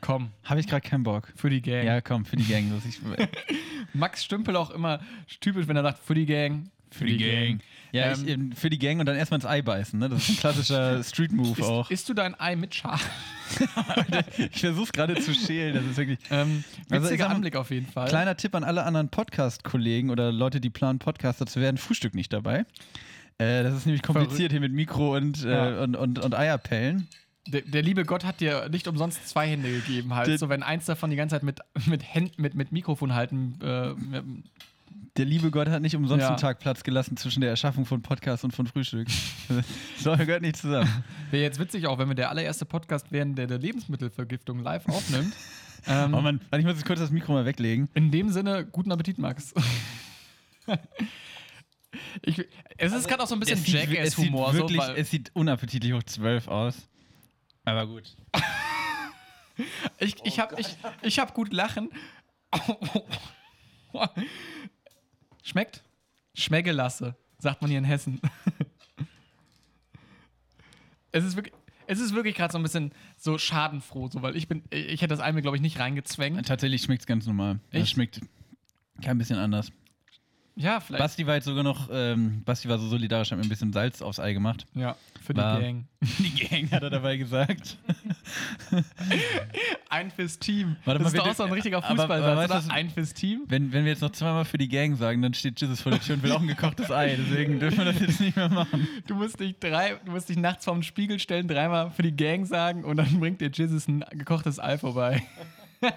Komm, habe ich gerade keinen Bock. für die Gang. Ja, komm, für die Gang. Max Stümpel auch immer typisch, wenn er sagt, für die Gang. Für, die, Gang. ja, Ähm, ich, ähm, für die Gang und dann erstmal ins Ei beißen. Ne? Das ist ein klassischer Street-Move auch. Isst, du dein Ei mit Schale? Ich versuche gerade zu schälen. Das ist wirklich. Ähm, Also, witziger mal, Anblick auf jeden Fall. Kleiner Tipp an alle anderen Podcast-Kollegen oder Leute, die planen, Podcaster zu werden: Frühstück nicht dabei. Äh, das ist nämlich kompliziert hier mit Mikro und, äh, Ja. und, und, und Eierpellen. Der, der liebe Gott hat dir nicht umsonst zwei Hände gegeben, halt. Der- so, wenn eins davon die ganze Zeit mit, mit, Händ, mit, mit Mikrofon halten. Äh, Der liebe Gott hat nicht umsonst Ja. einen Tag Platz gelassen zwischen der Erschaffung von Podcast und von Frühstück. das gehört nicht zusammen. Wäre jetzt witzig auch, wenn wir der allererste Podcast wären, der der Lebensmittelvergiftung live aufnimmt. ähm, Oh Mann, ich muss jetzt kurz das Mikro mal weglegen. in dem Sinne, guten Appetit, Max. ich, es ist gerade auch so ein bisschen sieht- es sieht Jackass-Humor. So, es sieht unappetitlich hoch 12 aus. Aber gut. Ich, ich habe ich, ich hab gut lachen. Schmeckt? Schmeckelasse, sagt man hier in Hessen. es ist wirklich, es ist wirklich gerade so ein bisschen so schadenfroh, so, weil ich bin, ich hätte das mir, glaube ich, nicht reingezwängt. Tatsächlich schmeckt es ganz normal. Es schmeckt kein bisschen anders. Ja, vielleicht. Basti war jetzt sogar noch, ähm, Basti war so solidarisch, hat mir ein bisschen Salz aufs Ei gemacht. Ja, für die War- Gang. Die Gang hat er dabei gesagt. Ein fürs Team. Warte das mal, ist doch auch so ein richtiger Fußballsatz, weißt oder? du, Ein fürs Team. Wenn, wenn wir jetzt noch zweimal für die Gang sagen, dann steht Jesus vor der Tür und will auch ein gekochtes Ei. Deswegen dürfen wir das jetzt nicht mehr machen. Du musst dich drei, du musst dich nachts vorm Spiegel stellen, dreimal für die Gang sagen und dann bringt dir Jesus ein gekochtes Ei vorbei.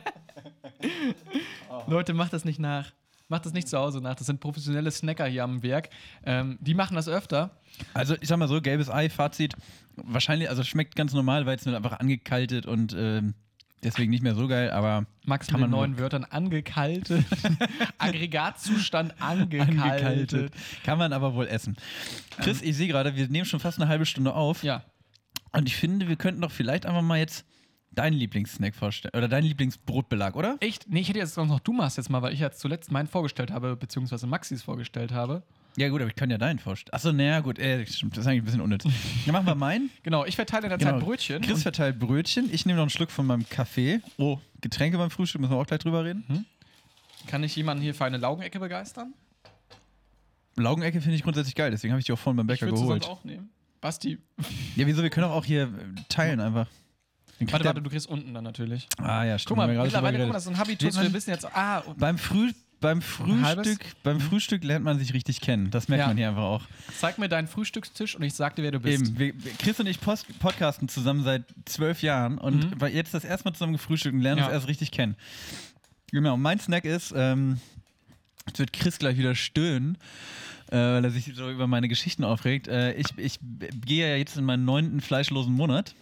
Leute, macht das nicht nach. Macht das nicht zu Hause nach. Das sind professionelle Snacker hier am Werk. Ähm, die machen das öfter. Also ich sag mal so, gelbes Ei, Fazit, wahrscheinlich, also schmeckt ganz normal, weil es nur einfach angekaltet und ähm, deswegen nicht mehr so geil, aber Max Kann mit man neuen Wörtern angekaltet. Aggregatzustand angekaltet. angekaltet. Kann man aber wohl essen. Chris, ich sehe gerade, wir nehmen schon fast eine halbe Stunde auf Ja. und ich finde, wir könnten doch vielleicht einfach mal jetzt deinen Lieblingssnack vorstellen oder deinen Lieblingsbrotbelag, oder? Echt? Nee, ich hätte jetzt sonst noch du machst jetzt mal, weil ich jetzt zuletzt meinen vorgestellt habe, beziehungsweise Maxis vorgestellt habe. Ja gut, aber ich kann ja deinen vorstellen. Achso, naja, gut, äh, stimmt, das ist eigentlich ein bisschen unnütz. Dann machen wir meinen. Genau, ich verteile in der Genau. Zeit Brötchen. Chris verteilt Brötchen, ich nehme noch einen Schluck von meinem Kaffee. Oh, Getränke beim Frühstück, müssen wir auch gleich drüber reden. und kann ich jemanden hier für eine Laugenecke begeistern? Laugenecke finde ich grundsätzlich geil, deswegen habe ich die auch vorhin beim Ich Bäcker sie geholt. sonst auch nehmen. Basti, Ja, wieso? Wir können auch, hier teilen einfach. Warte, warte, du kriegst unten dann natürlich. Ah ja, stimmt. Guck mal, mittlerweile, guck mal, das ist ein Habitus, man- wir wissen jetzt, ah, Beim, Früh, beim? Frühstück, beim Frühstück lernt man sich richtig kennen. Das merkt Ja. man hier einfach auch. zeig mir deinen Frühstückstisch und ich sag dir, wer du bist. Eben, wir, Chris und ich post, podcasten zusammen seit zwölf Jahren und Mhm. jetzt das erste Mal zusammen gefrühstückt und lernen Ja. uns erst richtig kennen. Genau, mein Snack ist, ähm, jetzt wird Chris gleich wieder stöhnen, äh, weil er sich so über meine Geschichten aufregt. Äh, ich, ich gehe ja jetzt in meinen neunten fleischlosen Monat.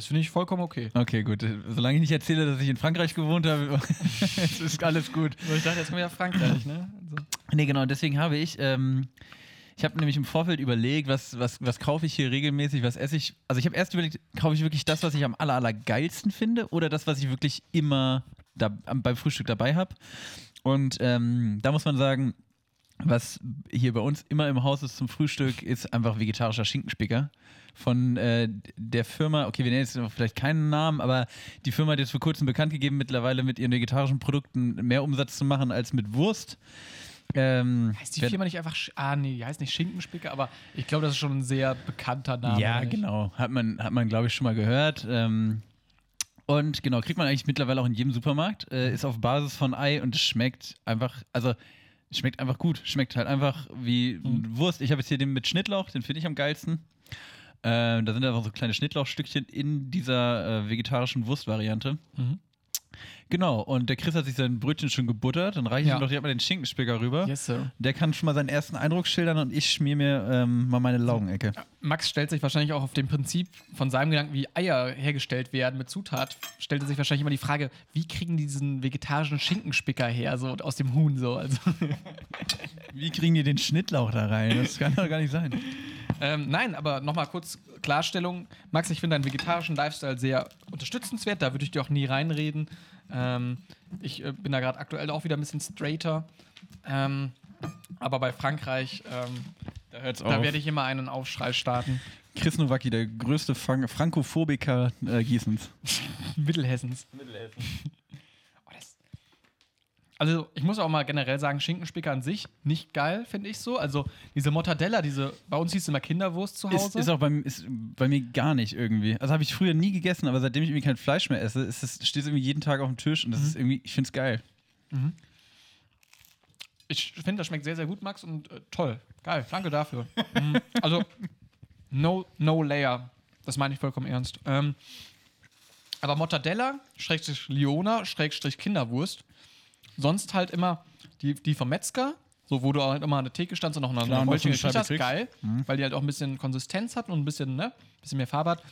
Das finde ich vollkommen okay. Okay, gut. Solange ich nicht erzähle, dass ich in Frankreich gewohnt habe, ist alles gut. So, ich dachte, jetzt kommen wir ja Frankreich, ne? Also. Nee, genau, deswegen habe ich, ähm, ich habe nämlich im Vorfeld überlegt, was, was, was kaufe ich hier regelmäßig, was esse ich. Also ich habe erst überlegt, kaufe ich wirklich das, was ich am aller, aller geilsten finde oder das, was ich wirklich immer da, beim Frühstück dabei habe. Und ähm, da muss man sagen, was hier bei uns immer im Haus ist zum Frühstück, ist einfach vegetarischer Schinkenspicker. Von äh, der Firma, okay, wir nennen jetzt vielleicht keinen Namen, aber die Firma hat jetzt vor kurzem bekannt gegeben, mittlerweile mit ihren vegetarischen Produkten mehr Umsatz zu machen als mit Wurst. Ähm, Heißt die Firma nicht einfach, Sch- ah nee, die heißt nicht Schinkenspicker, aber ich glaube, das ist schon ein sehr bekannter Name. Ja, genau. Hat man, hat man glaube ich, schon mal gehört. Ähm, und genau, kriegt man eigentlich mittlerweile auch in jedem Supermarkt. Äh, ist auf Basis von Ei und es schmeckt einfach, also schmeckt einfach gut. Schmeckt halt einfach wie Wurst. Ich habe jetzt hier den mit Schnittlauch, den finde ich am geilsten. Äh, da sind einfach so kleine Schnittlauchstückchen in dieser äh, vegetarischen Wurstvariante. Mhm. Genau, und der Chris hat sich sein Brötchen schon gebuttert. Dann reiche ich Ja. ihm doch direkt mal den Schinkenspicker rüber. Yes, sir. Der kann schon mal seinen ersten Eindruck schildern und ich schmier mir ähm, mal meine Laugenecke. Max stellt sich wahrscheinlich auch auf dem Prinzip von seinem Gedanken, wie Eier hergestellt werden mit Zutat, stellt er sich wahrscheinlich immer die Frage, wie kriegen die diesen vegetarischen Schinkenspicker her, so aus dem Huhn so. Also, Wie kriegen die den Schnittlauch da rein? Das kann doch gar nicht sein. Ähm, nein, aber nochmal kurz Klarstellung. Max, ich finde deinen vegetarischen Lifestyle sehr unterstützenswert, da würde ich dir auch nie reinreden. Ähm, ich äh, bin da gerade aktuell auch wieder ein bisschen straighter. Ähm, aber bei Frankreich, ähm, Da hört's da werde ich immer einen Aufschrei starten. Chris Nowacki, der größte Fran Frankophobiker äh, Gießens. Mittelhessens. Das- Also, ich muss auch mal generell sagen, Schinkenspicker an sich nicht geil, finde ich so. Also, diese Mortadella, diese, bei uns hieß es immer Kinderwurst zu Hause. Ist, ist auch bei, ist bei mir gar nicht irgendwie. Also habe ich früher nie gegessen, aber seitdem ich irgendwie kein Fleisch mehr esse, ist es, steht es irgendwie jeden Tag auf dem Tisch und das ist irgendwie, ich finde es geil. ich finde, das schmeckt sehr, sehr gut, Max, und äh, toll. Geil, danke dafür. Mhm. Also, no, no layer. Das meine ich vollkommen ernst. Ähm, aber Mortadella, Schrägstrich Liona, Schrägstrich Kinderwurst. Sonst halt immer die, die vom Metzger, so wo du halt immer an der Theke standst und noch eine, und noch eine gekriegt hast. Geil, weil die halt auch ein bisschen Konsistenz hat und ein bisschen, ne, bisschen mehr Farbe hat.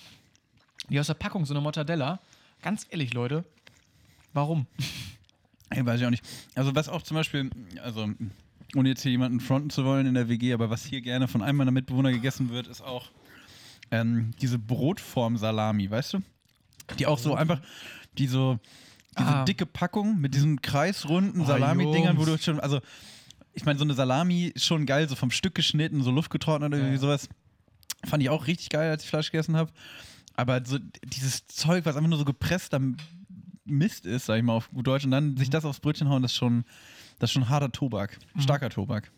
Die aus der Packung, so eine Mortadella. Ganz ehrlich, Leute, warum? Ey, weiß ich auch nicht. Also was auch zum Beispiel, also ohne jetzt hier jemanden fronten zu wollen in der WG, aber was hier gerne von einem meiner Mitbewohner gegessen wird, ist auch ähm, diese Brotform Salami, weißt du? Die auch so einfach, die so, diese Ah. dicke Packung mit diesen kreisrunden Oh, Salami-Dingern, wo du schon, also ich meine, so eine Salami schon geil, so vom Stück geschnitten, so luftgetrocknet oder irgendwie Ja. sowas. Fand ich auch richtig geil, als ich Fleisch gegessen habe. Aber so dieses Zeug, was einfach nur so gepresster Mist ist, sag ich mal auf gut Deutsch, und dann Mhm. sich das aufs Brötchen hauen, das ist schon, das ist schon harter Tobak. Starker Tobak.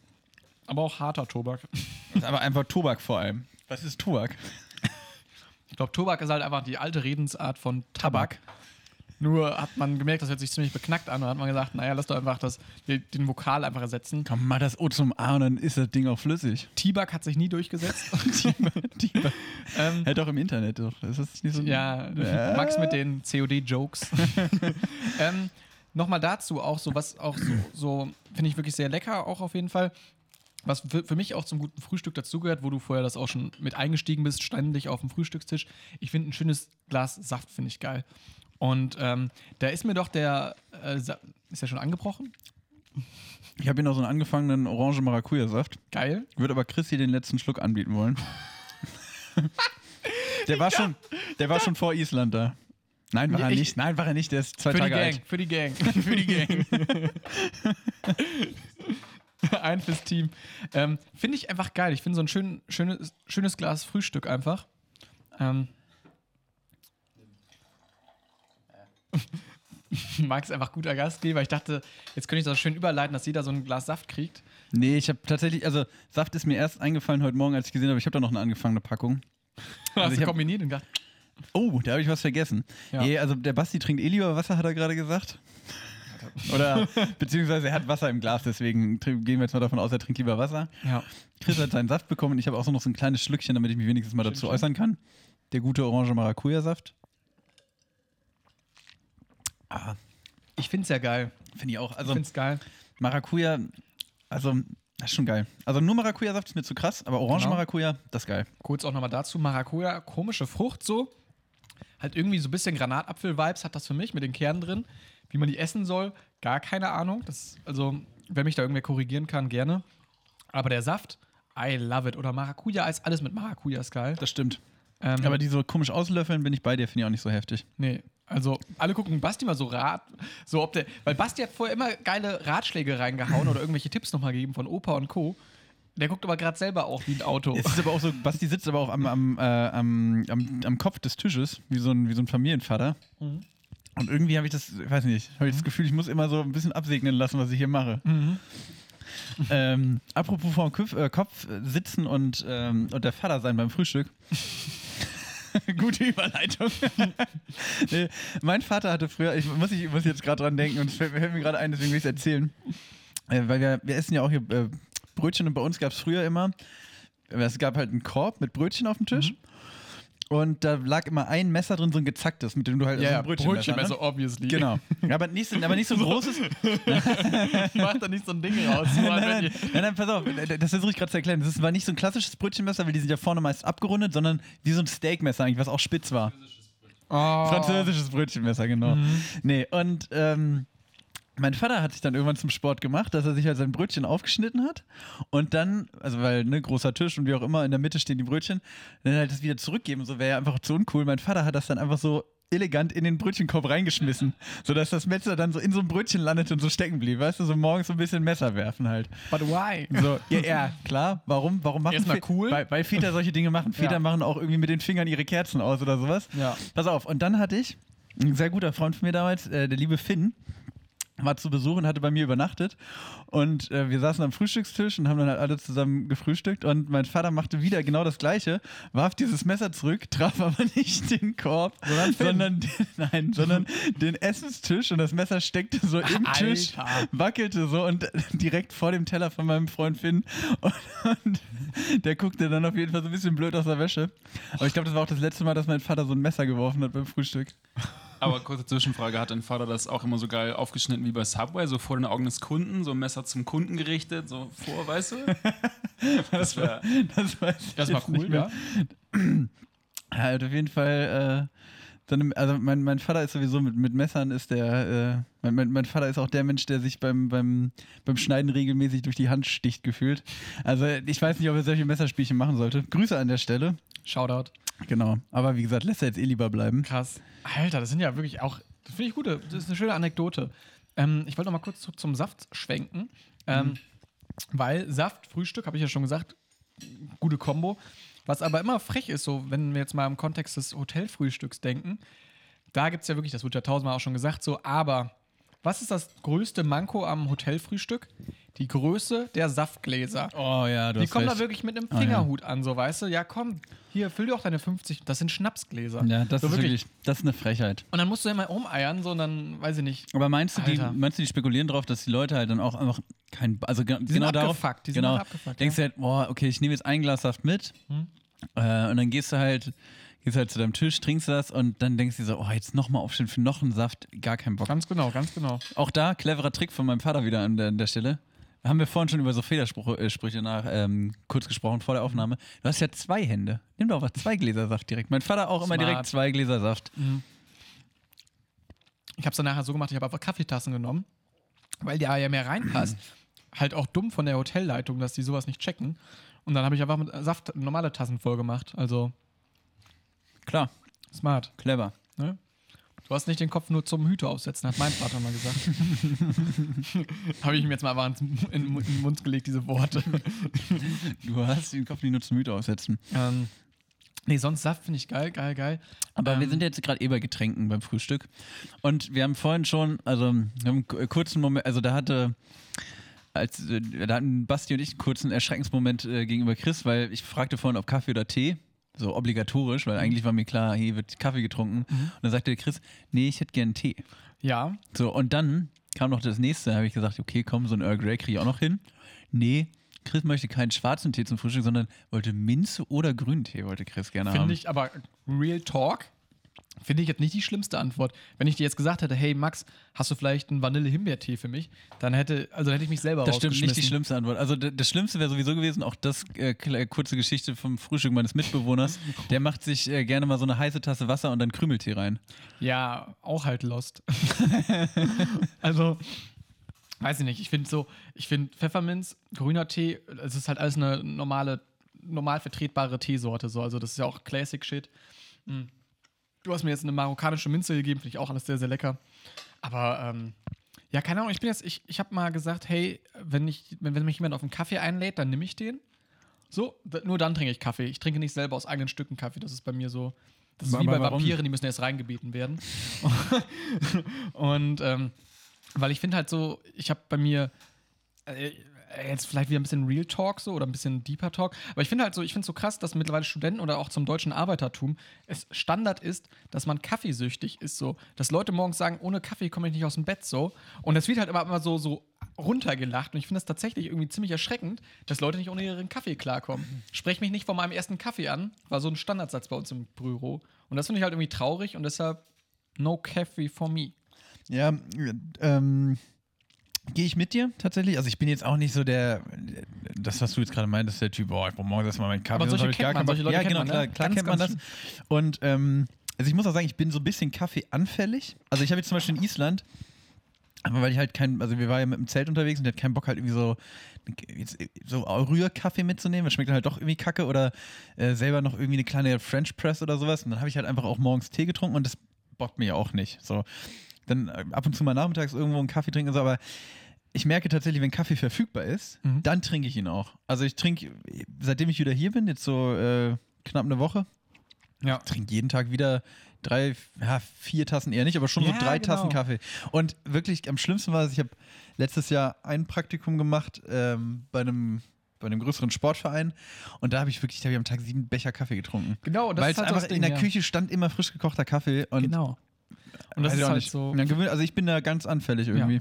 Aber auch harter Tobak. Aber einfach Tobak vor allem. Was ist Tobak? Ich glaube, Tobak ist halt einfach die alte Redensart von Tabak. Nur hat man gemerkt, das hört sich ziemlich beknackt an und hat man gesagt, naja, lass doch einfach das, den Vokal einfach ersetzen. Komm, mach das O zum A und dann ist das Ding auch flüssig. Tibak hat sich nie durchgesetzt. Tibak. ähm, Hält auch im Internet doch. Das ist nicht so. ja, Äh. Max mit den COD-Jokes. ähm, Nochmal dazu auch so, was auch so, so finde ich wirklich sehr lecker, auch auf jeden Fall. Was für, für mich auch zum guten Frühstück dazugehört, wo du vorher das auch schon mit eingestiegen bist, ständig auf dem Frühstückstisch. Ich finde ein schönes Glas Saft, finde ich geil. Und ähm, da ist mir doch der, äh, ist der schon angebrochen? Ich habe hier noch so einen angefangenen orange Maracuja-Saft. Geil. Würde aber Chris hier den letzten Schluck anbieten wollen. der war schon, der war schon vor Island da. Nein, war er Ich- nicht. Nein, war er nicht. Der ist zwei Tage Gang, alt. für die Gang. für die Gang. ein fürs Team. Ähm, finde ich einfach geil. Ich finde so ein schön, schönes, schönes Glas Frühstück einfach. Ähm, Max einfach guter Gastgeber. Ich dachte, jetzt könnte ich das schön überleiten, dass jeder so ein Glas Saft kriegt. Nee, ich habe tatsächlich, also Saft ist mir erst eingefallen heute Morgen, als ich gesehen habe, ich habe da noch eine angefangene Packung. Hast ich du hab- kombiniert und gedacht, Oh, da habe ich was vergessen. Ja. Nee, also der Basti trinkt eh lieber Wasser, hat er gerade gesagt. Oder beziehungsweise er hat Wasser im Glas, deswegen gehen wir jetzt mal davon aus, er trinkt lieber Wasser. ja. Chris hat seinen Saft bekommen und ich habe auch so noch so ein kleines Schlückchen, damit ich mich wenigstens mal dazu äußern kann. Der gute Orange Maracuja-Saft. Ah, Ich finde es ja geil. finde ich auch. Ich Also finde es geil. Maracuja, also das ist schon geil. Also nur Maracuja-Saft ist mir zu krass, aber Orange Genau. Das ist geil. Kurz auch nochmal dazu: Maracuja, komische Frucht so. Halt irgendwie so ein bisschen Granatapfel-Vibes hat das für mich mit den Kernen drin. Wie man die essen soll, gar keine Ahnung. Das, also, wer mich da irgendwer korrigieren kann, gerne. Aber der Saft, I love it. Oder Maracuja-Eis, alles mit Maracuja ist geil. Das stimmt. Ähm, Aber die so komisch auslöffeln, bin ich bei dir, finde ich auch nicht so heftig. Nee, also alle gucken Basti mal so Rat, so ob der, weil Basti hat vorher immer geile Ratschläge reingehauen oder irgendwelche Tipps nochmal gegeben von Opa und Co. Der guckt aber gerade selber auch wie ein Auto. Es ist aber auch so, Basti sitzt aber auch am, am, äh, am, am, am Kopf des Tisches, wie so ein, wie so ein Familienvater. Und irgendwie habe ich das, ich weiß nicht, habe ich das Gefühl, ich muss immer so ein bisschen absegnen lassen, was ich hier mache. Ähm, apropos vom Kopf, äh, Kopf sitzen und, ähm, und der Vater sein beim Frühstück. Gute Überleitung. nee, mein Vater hatte früher, ich muss, ich muss jetzt gerade dran denken und es fällt, fällt mir gerade ein, deswegen will ich es erzählen. Äh, weil wir, wir essen ja auch hier äh, Brötchen und bei uns gab es früher immer, es gab halt einen Korb mit Brötchen auf dem Tisch. Und da lag immer ein Messer drin, so ein gezacktes, mit dem du halt ja, so ja, ein Brötchenmesser. Brötchenmesser, ne? obviously. Genau. Aber nicht, so, aber nicht so ein großes. Mach da nicht so ein Ding raus. So, nein, nein, nein, nein, pass auf, das versuche ich gerade zu erklären. Das war nicht so ein klassisches Brötchenmesser, weil die sind ja vorne meist abgerundet, sondern wie so ein Steakmesser eigentlich, was auch spitz war. Oh. Französisches Brötchenmesser, genau. Nee, und ähm, mein Vater hat sich dann irgendwann zum Sport gemacht, dass er sich halt sein Brötchen aufgeschnitten hat und dann, also weil, ne, großer Tisch und wie auch immer, in der Mitte stehen die Brötchen, dann halt das wieder zurückgeben, so wäre ja einfach zu uncool. Mein Vater hat das dann einfach so elegant in den Brötchenkorb reingeschmissen, sodass das Messer dann so in so einem Brötchen landet und so stecken blieb, weißt du, so morgens so ein bisschen Messer werfen halt. But why? So, ja, ja, klar. Warum, warum machen Erstmal cool. Weil, weil Väter solche Dinge machen. Väter Ja. machen auch irgendwie mit den Fingern ihre Kerzen aus oder sowas. Ja. Pass auf, und dann hatte ich, ein sehr guter Freund von mir damals, äh, der liebe Finn, war zu Besuch und hatte bei mir übernachtet. Und äh, wir saßen am Frühstückstisch und haben dann halt alle zusammen gefrühstückt. Und mein Vater machte wieder genau das Gleiche, warf dieses Messer zurück, traf aber nicht den Korb, sondern, den, nein, sondern den Essenstisch. Und das Messer steckte so im Alter. Tisch, wackelte so und direkt vor dem Teller von meinem Freund Finn. Und, und der guckte dann auf jeden Fall so ein bisschen blöd aus der Wäsche. Aber ich glaube, das war auch das letzte Mal, dass mein Vater so ein Messer geworfen hat beim Frühstück. Aber kurze Zwischenfrage, hat dein Vater das auch immer so geil aufgeschnitten wie bei Subway, so vor den Augen des Kunden, so ein Messer zum Kunden gerichtet, so vor, weißt du? Das wäre Das, ich Das war cool, ja. Halt auf jeden Fall, äh, eine, also mein, mein Vater ist sowieso mit, mit Messern ist der, äh, mein, mein, mein Vater ist auch der Mensch, der sich beim, beim, beim Schneiden regelmäßig durch die Hand sticht gefühlt. Also ich weiß nicht, ob er solche Messerspielchen machen sollte. Grüße an der Stelle. Shoutout. Genau. Aber wie gesagt, lässt er jetzt eh lieber bleiben. Krass. Alter, das sind ja wirklich auch, das finde ich gut, das ist eine schöne Anekdote. Ähm, ich wollte noch mal kurz zurück zum Saft schwenken, ähm, weil Saft, Frühstück, habe ich ja schon gesagt, gute Kombo. Was aber immer frech ist, so wenn wir jetzt mal im Kontext des Hotelfrühstücks denken, da gibt es ja wirklich, das wird ja tausendmal auch schon gesagt, so, aber was ist das größte Manko am Hotelfrühstück? Die Größe der Saftgläser. Oh ja, du Die hast kommen recht. da wirklich mit einem Ah. Fingerhut an, so weißt du? Ja, komm, hier, füll dir auch deine 50. Das sind Schnapsgläser. Ja, das so ist wirklich, das ist eine Frechheit. Und dann musst du ja mal umeiern, so und dann, weiß ich nicht. Aber meinst du, die, Alter. meinst du, die spekulieren darauf, dass die Leute halt dann auch einfach kein, also ge sind genau darauf, abgefuckt, die sind genau, auch abgefuckt, denkst du halt, boah, okay, ich nehme jetzt ein Glas Saft mit äh, und dann gehst du halt, gehst halt zu deinem Tisch, trinkst das und dann denkst du dir so, oh, jetzt nochmal aufstehen für noch einen Saft, gar keinen Bock. Ganz genau, ganz genau. Auch da, cleverer Trick von meinem Vater wieder an der, an der Stelle. Haben wir vorhin schon über so Federsprüche äh, nach, ähm, kurz gesprochen vor der Aufnahme. Du hast ja zwei Hände. Nimm doch einfach zwei Gläser Saft direkt. Mein Vater auch immer Smart. direkt zwei Gläser Saft. Ich habe es dann nachher so gemacht, ich habe einfach Kaffeetassen genommen, weil da ja mehr reinpasst. halt auch dumm von der Hotelleitung, dass die sowas nicht checken. Und dann habe ich einfach mit Saft normale Tassen voll gemacht. Also Klar, smart. clever. Du hast nicht den Kopf nur zum Hüte aufsetzen, hat mein Vater mal gesagt. habe ich ihm jetzt mal einfach in, den Mund gelegt, diese Worte. Du hast den Kopf nicht nur zum Müde aufsetzen. ähm, Nee, sonst Saft finde ich geil, geil, geil. Aber wir Ähm, sind jetzt gerade eh bei Getränken beim Frühstück. Und wir haben vorhin schon, also wir haben einen ku- kurzen Moment, also da hatte, als, äh, da hatten Basti und ich einen kurzen Erschreckensmoment äh, gegenüber Chris, weil ich fragte vorhin, ob Kaffee oder Tee. So obligatorisch, weil eigentlich war mir klar, hier wird Kaffee getrunken. Und dann sagte Chris, nee, ich hätte gern Tee. Ja, So, und dann kam noch das nächste, da habe ich gesagt, okay, komm, so ein Earl Grey kriege ich auch noch hin. Nee, Chris möchte keinen schwarzen Tee zum Frühstück, sondern wollte Minze oder grünen Tee, wollte Chris gerne haben. finde ich, aber Real Talk finde ich jetzt nicht die schlimmste Antwort. Wenn ich dir jetzt gesagt hätte, hey Max, hast du vielleicht einen Vanille-Himbeer-Tee für mich? Dann hätte, also hätte ich mich selber Das stimmt nicht die schlimmste Antwort. Also das Schlimmste wäre sowieso gewesen, auch das äh, kle- kurze Geschichte vom Frühstück meines Mitbewohners. Der macht sich äh, gerne mal so eine heiße Tasse Wasser und dann Krümeltee rein. Ja, auch halt lost. also, weiß ich nicht. Ich finde so, ich finde Pfefferminz, grüner Tee, es ist halt alles eine normale, normal vertretbare Teesorte. So. Also, das ist ja auch Classic Shit. Du hast mir jetzt eine marokkanische Minze gegeben, finde ich auch alles sehr, sehr lecker. Aber, ähm, ja, keine Ahnung, ich bin jetzt, ich, ich habe mal gesagt, hey, wenn, ich, wenn, wenn mich jemand auf einen Kaffee einlädt, dann nehme ich den. So, nur dann trinke ich Kaffee. Ich trinke nicht selber aus eigenen Stücken Kaffee. Das ist bei mir so. Das ist wie bei warum? Vampiren, die müssen erst reingebeten werden. Und ähm, weil ich finde halt so, ich habe bei mir äh, jetzt vielleicht wieder ein bisschen Real Talk so oder ein bisschen Deeper Talk, aber ich finde halt so, ich finde so krass, dass mittlerweile Studenten oder auch zum deutschen Arbeitertum es Standard ist, dass man kaffeesüchtig ist so, dass Leute morgens sagen, ohne Kaffee komme ich nicht aus dem Bett so und das wird halt aber immer so so runtergelacht und ich finde das tatsächlich irgendwie ziemlich erschreckend, dass Leute nicht ohne ihren Kaffee klarkommen. Sprech mich nicht von meinem ersten Kaffee an, war so ein Standardsatz bei uns im Büro und das finde ich halt irgendwie traurig und deshalb no coffee for me. Ja, ähm, gehe ich mit dir tatsächlich. Also ich bin jetzt auch nicht so der, das, was du jetzt gerade meintest, der Typ, boah, ich brauche morgens erstmal meinen Kaffee. Aber solche ich kennt man, solche. Leute Ja, kennt genau, man, ne? klar, klar Ganz, kennt man das. Und ähm, also ich muss auch sagen, ich bin so ein bisschen Kaffee-anfällig. Also ich habe jetzt zum Beispiel in Island, aber weil ich halt kein, also wir waren ja mit dem Zelt unterwegs und der hat keinen Bock halt irgendwie so, so Rührkaffee mitzunehmen, das schmeckt dann halt doch irgendwie kacke oder äh, selber noch irgendwie eine kleine French Press oder sowas und dann habe ich halt einfach auch morgens Tee getrunken und das bockt mir ja auch nicht. So, dann äh, ab und zu mal nachmittags irgendwo einen Kaffee trinken und so, aber ich merke tatsächlich, wenn Kaffee verfügbar ist, Mhm. dann trinke ich ihn auch. Also ich trinke, seitdem ich wieder hier bin, jetzt so äh, knapp eine Woche, Ja. trinke jeden Tag wieder drei, ja, vier Tassen eher nicht, aber schon Ja, so drei genau. Tassen Kaffee. Und wirklich am schlimmsten war es, ich habe letztes Jahr ein Praktikum gemacht ähm, bei einem bei einem größeren Sportverein und da habe ich wirklich, da habe ich am Tag sieben Becher Kaffee getrunken. Genau, das Weil ist es halt einfach das in der Ding, ja. Küche stand immer frisch gekochter Kaffee und Genau. Und das weiß ist halt nicht. so. Ja, also ich bin da ganz anfällig irgendwie.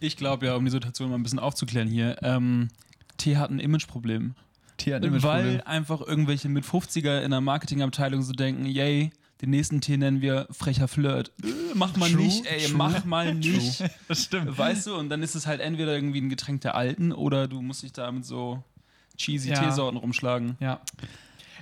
Ich glaube ja, um die Situation mal ein bisschen aufzuklären hier, ähm, Tee hat ein Imageproblem. Tee hat ein Weil Imageproblem. einfach irgendwelche mit 50er in der Marketingabteilung so denken, yay, den nächsten Tee nennen wir frecher Flirt. Äh, mach mal True, nicht, ey, true, mach mal nicht. Das stimmt. Weißt du, und dann ist es halt entweder irgendwie ein Getränk der Alten oder du musst dich da mit so cheesy Ja. Teesorten rumschlagen. Ja.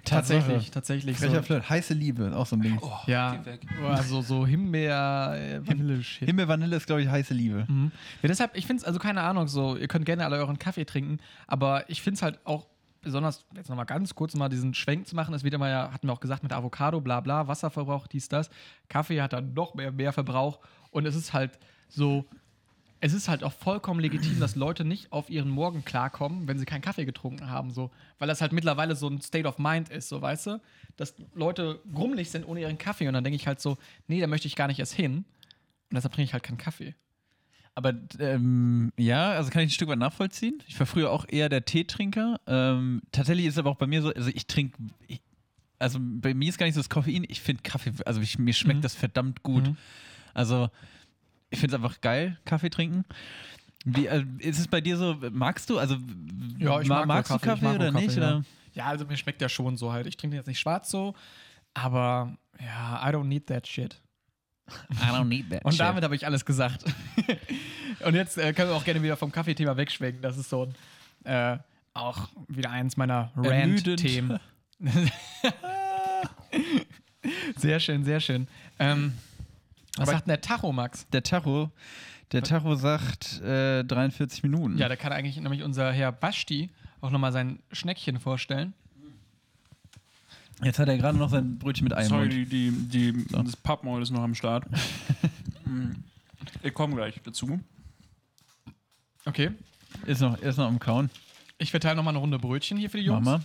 Tatsächlich, tatsächlich. Frecher So. Flirt, heiße Liebe, auch so ein Ding. Oh, Ja, geh weg. also so Himbeer, äh, Vanille-Shit. Himmel Vanille ist, glaube ich, heiße Liebe. Mhm. Ja, deshalb, ich finde es, also keine Ahnung, so, ihr könnt gerne alle euren Kaffee trinken, aber ich finde es halt auch besonders, jetzt nochmal ganz kurz mal diesen Schwenk zu machen, es wird immer ja, hatten wir auch gesagt, mit Avocado, bla bla, Wasserverbrauch, dies, das. Kaffee hat dann noch mehr, mehr Verbrauch und es ist halt so, es ist halt auch vollkommen legitim, dass Leute nicht auf ihren Morgen klarkommen, wenn sie keinen Kaffee getrunken haben, so. Weil das halt mittlerweile so ein State of Mind ist, so, weißt du? Dass Leute grummelig sind ohne ihren Kaffee und dann denke ich halt so, nee, da möchte ich gar nicht erst hin. Und deshalb trinke ich halt keinen Kaffee. Aber ähm, ja, also kann ich ein Stück weit nachvollziehen. Ich war früher auch eher der Teetrinker. Ähm, tatsächlich ist aber auch bei mir so, also ich trinke, also bei mir ist gar nicht so das Koffein. Ich finde Kaffee, also ich, mir schmeckt Mhm. das verdammt gut. Mhm. Also ich finde es einfach geil, Kaffee trinken. Wie, äh, ist es bei dir so, magst du, also Ja, ich ma- mag magst du Kaffee, ich Kaffee mag oder nicht? Kaffee, ja. Oder? Ja, also mir schmeckt der schon so halt. Ich trinke jetzt nicht schwarz so, aber ja, I don't need that shit. I don't need that Und shit. damit habe ich alles gesagt. Und jetzt äh, können wir auch gerne wieder vom Kaffeethema wegschwenken. Das ist so ein, äh, auch wieder eins meiner. Rant-Themen. sehr schön, sehr schön. Ähm, was Aber- sagt denn der Tacho, Max? der Tacho, der Tacho sagt äh, 43 Minuten. Ja, da kann eigentlich nämlich unser Herr Basti auch nochmal sein Schneckchen vorstellen. Jetzt hat er gerade noch sein Brötchen mit Ei im Sorry, die, die, die, das Pappmaul ist noch am Start. Mm. ich komme gleich dazu. Okay. Ist noch, ist noch am Kauen. Ich verteile nochmal eine Runde Brötchen hier für die Jungs. Mama.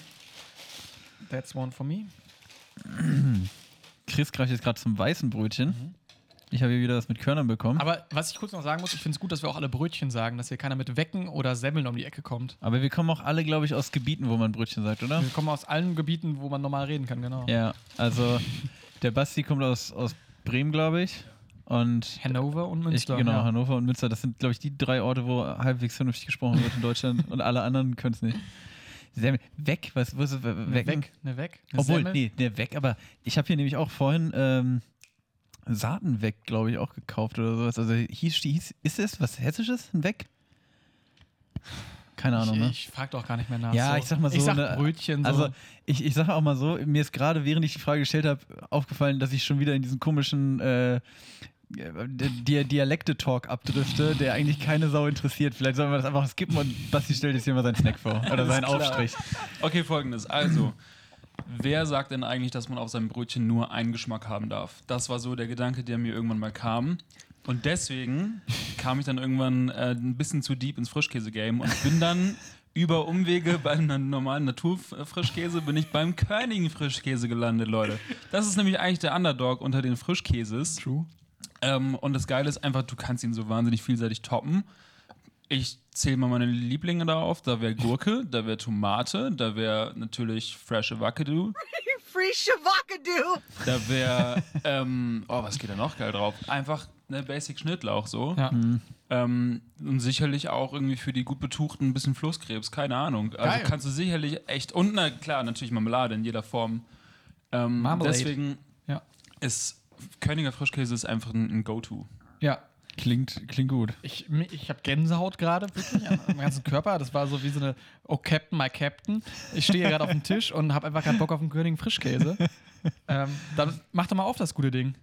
That's one for me. Chris greift jetzt gerade zum weißen Brötchen. Ich habe hier wieder was mit Körnern bekommen. Aber, Aber was ich kurz noch sagen muss, ich finde es gut, dass wir auch alle Brötchen sagen, dass hier keiner mit Wecken oder Semmeln um die Ecke kommt. wir kommen auch alle, glaube ich, aus Gebieten, wo man Brötchen sagt, oder? Wir kommen aus allen Gebieten, wo man normal reden kann, genau. Ja, also der Basti kommt aus, aus Bremen, glaube ich. Und Hannover und ich, Münster. genau, ja. Hannover und Münster, das sind, glaube ich, die drei Orte, wo halbwegs vernünftig gesprochen wird in Deutschland und alle anderen können es nicht. Semmel, weg, was, wo ist es? Weg. Ne Weg. Eine Obwohl, Semmel. nee, der weg, aber ich habe hier nämlich auch vorhin ähm, Saaten weg, glaube ich, auch gekauft oder sowas. Also hieß, hieß ist es was Hessisches? Ein weg? Keine Ahnung, ich, ne? ich frag doch gar nicht mehr nach. Ja, so. ich sag mal so, Ich sag ne, Brötchen so. Also ich, ich sage auch mal so, mir ist gerade, während ich die Frage gestellt habe, aufgefallen, dass ich schon wieder in diesen komischen äh, Di Dialekte-Talk abdrifte, der eigentlich keine Sau interessiert. Vielleicht sollen wir das einfach skippen und Basti stellt jetzt hier mal seinen Snack vor. Oder seinen. Aufstrich. Okay, folgendes. Also, wer sagt denn eigentlich, dass man auf seinem Brötchen nur einen Geschmack haben darf? Das war so der Gedanke, der mir irgendwann mal kam. Und deswegen kam ich dann irgendwann äh, ein bisschen zu deep ins Frischkäse-Game und bin dann über Umwege bei einem normalen Naturfrischkäse bin ich beim Körnigen Frischkäse gelandet, Leute. Das ist nämlich eigentlich der Underdog unter den Frischkäses. True. Ähm, und das Geile ist einfach, du kannst ihn so wahnsinnig vielseitig toppen. Ich zähle mal meine Lieblinge da auf. Da wäre Gurke, da wäre Tomate, da wäre natürlich Fresh Avocado, Free Shavakadu. da wäre, ähm, oh, was geht da noch geil drauf? Einfach eine Basic Schnittlauch so. Ja. Ähm, und sicherlich auch irgendwie für die gut betuchten ein bisschen Flusskrebs, keine Ahnung. Also Geil. kannst du sicherlich echt, und na klar, natürlich Marmelade in jeder Form. Ähm, Marmalade. deswegen Ja. ist Königer Frischkäse ist einfach ein, ein Go-To. Ja. Klingt, klingt gut. Ich, ich habe Gänsehaut gerade, wirklich, am ganzen Körper. Das war so wie so eine Oh Captain, my Captain. Ich stehe hier gerade auf dem Tisch und habe einfach keinen Bock auf einen Königen Frischkäse. ähm, dann mach doch mal auf das gute Ding.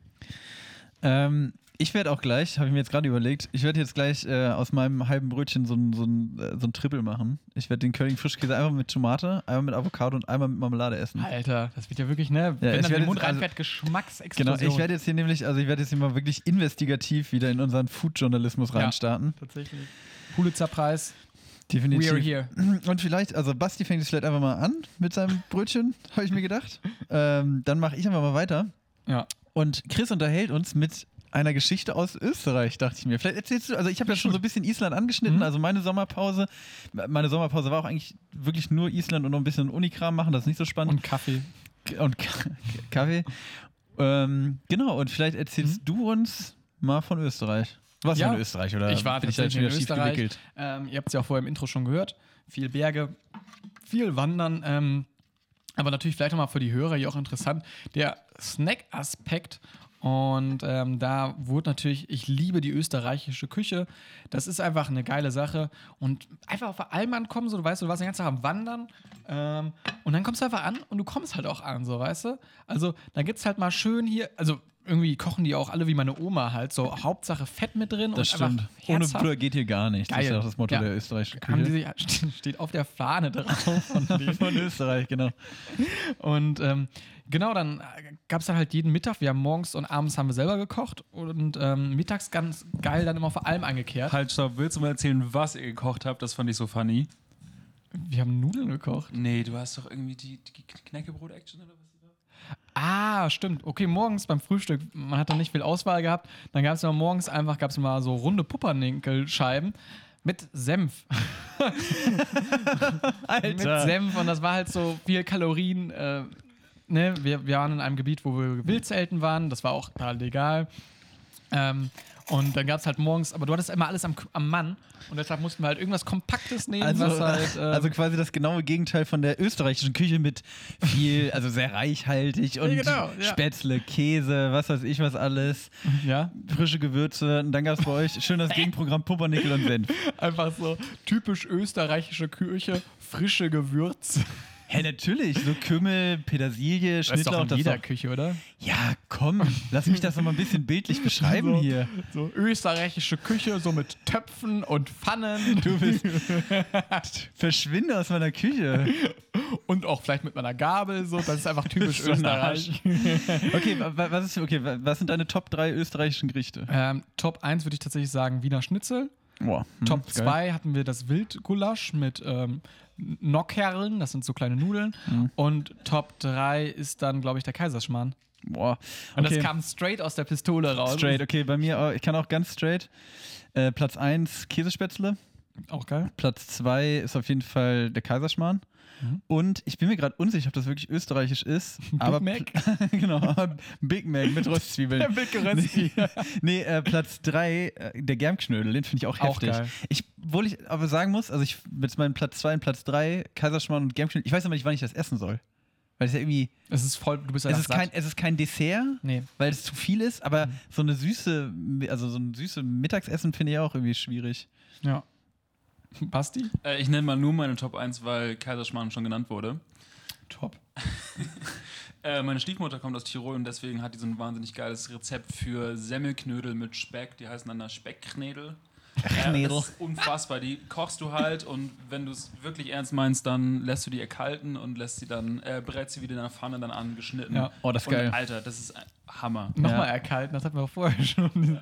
Ähm, ich werde auch gleich, habe ich mir jetzt gerade überlegt, ich werde jetzt gleich äh, aus meinem halben Brötchen so ein, so ein, äh, so ein Triple machen. Ich werde den König Frischkäse einmal mit Tomate, einmal mit Avocado und einmal mit Marmelade essen. Alter, das wird ja wirklich, ne? Wenn ich dann den Mund jetzt- also- reinfährt, Geschmacksexplosion. Genau, ich werde jetzt hier nämlich, also ich werde jetzt hier mal wirklich investigativ wieder in unseren Food-Journalismus Ja. reinstarten. Tatsächlich. Pulitzerpreis. Definitiv. We are here. Und vielleicht, also Basti fängt jetzt vielleicht einfach mal an mit seinem Brötchen, habe ich mir gedacht. Ähm, dann mache ich einfach mal weiter. Ja. Und Chris unterhält uns mit einer Geschichte aus Österreich, dachte ich mir. Vielleicht erzählst du, also ich habe ja schon so ein bisschen Island angeschnitten, Mhm. also meine Sommerpause, meine Sommerpause war auch eigentlich wirklich nur Island und noch ein bisschen Unikram machen, das ist nicht so spannend. Und Kaffee. Und, K Kaffee. Ähm, genau, und vielleicht erzählst du uns mal von Österreich. Was Ja, von Österreich, oder? ich war tatsächlich in Österreich. gewickelt? Ähm, ihr habt es ja auch vorher im Intro schon gehört. Viel Berge, viel Wandern. Ähm, aber natürlich vielleicht nochmal für die Hörer hier auch interessant, der Snack-Aspekt. Und ähm, da wurde natürlich, ich liebe die österreichische Küche. Das ist einfach eine geile Sache. Und einfach auf allem ankommen, so, du weißt, du warst den ganzen Tag am Wandern. Ähm, und dann kommst du einfach an und du kommst halt auch an, so, weißt du? Also, da gibt es halt mal schön hier, also irgendwie kochen die auch alle wie meine Oma halt, so Hauptsache Fett mit drin. Das stimmt. Ohne. Butter geht hier gar nicht. Das ist Geil. ja auch das Motto Ja. der österreichischen Küche. sich, steht auf der Fahne drauf von. Von Österreich, genau. Und ähm, genau, dann gab es dann halt jeden Mittag. Wir haben morgens und abends haben wir selber gekocht und ähm, mittags ganz geil dann immer vor allem eingekehrt. Halt, stopp, willst du mal erzählen, was ihr gekocht habt? Das fand ich so funny. Wir haben Nudeln gekocht. Nee, du hast doch irgendwie die, die Knäckebrot-Action oder was? Ah, stimmt. Okay, morgens beim Frühstück, man hat dann nicht viel Auswahl gehabt. Dann gab es immer morgens einfach, gab es mal so runde Puppernickelscheiben mit Senf. mit Senf und das war halt so viel Kalorien. Äh, ne? wir, wir waren in einem Gebiet, wo wir Wildzelten waren, das war auch da legal. Ähm, und dann gab es halt morgens, aber du hattest immer alles am, am Mann und deshalb mussten wir halt irgendwas Kompaktes nehmen, Also, was halt. Äh, also quasi das genaue Gegenteil von der österreichischen Küche mit viel, also sehr reichhaltig und genau, ja. Spätzle, Käse, was weiß ich was alles, ja, frische Gewürze. Und dann gab es bei euch schön das Gegenprogramm Pumpernickel und Senf. einfach so typisch österreichische Küche, frische Gewürze. Hä, natürlich. So Kümmel, Petersilie, Das ist Schnittlauch. doch in das jeder doch- Küche, oder? Ja, komm, lass mich das noch mal ein bisschen bildlich beschreiben so, hier. So österreichische Küche, so mit Töpfen und Pfannen. Du bist. Verschwinde aus meiner Küche. und auch vielleicht mit meiner Gabel, so. Das ist einfach typisch ein Österreich. Okay, wa- wa- was, ist, okay, wa- was sind deine Top 3 österreichischen Gerichte? Ähm, Top 1 würde ich tatsächlich sagen Wiener Schnitzel. Boah, hm, Top geil. 2 hatten wir das Wildgulasch mit ähm, Nockerln, das sind so kleine Nudeln. Mhm. Und Top 3 ist dann, glaube ich, der Kaiserschmarrn. Boah. Und okay. das kam straight aus der Pistole raus. straight, okay, bei mir, auch, ich kann auch ganz straight. Äh, Platz 1 Käsespätzle. Auch geil. Platz 2 ist auf jeden Fall der Kaiserschmarrn. Mhm. Und ich bin mir gerade unsicher, ob das wirklich österreichisch ist. aber Mac? genau, Big Mac mit Röstzwiebeln. Big Rösti. nee, äh, Platz 3, äh, der Germknödel, den finde ich auch Auch heftig. geil. Ich, obwohl ich aber sagen muss, also ich mit meinem Platz 2 und Platz 3, Kaiserschmarrn und Germknödel, ich weiß aber nicht, wann ich das essen soll. Weil es ja irgendwie, Es ist voll, du bist ja es ist, kein, satt. es ist kein Dessert, Nee. weil es zu viel ist, aber Mhm. so eine süße, also so ein süßes Mittagsessen finde ich auch irgendwie schwierig. Ja. Basti? Äh, ich nenne mal nur meine Top 1, weil Kaiserschmarrn schon genannt wurde. Top. Äh, meine Stiefmutter kommt aus Tirol und deswegen hat die so ein wahnsinnig geiles Rezept für Semmelknödel mit Speck. Die heißen dann da Speckknädel. Ja, Knädel. das ist unfassbar. Die kochst du halt und wenn du es wirklich ernst meinst, dann lässt du die erkalten und lässt sie dann, äh, brätst sie wieder in der Pfanne dann angeschnitten. Ja. Oh, das ist und, geil. Alter, das ist ein Hammer. Nochmal erkalten, das hatten wir auch vorher schon.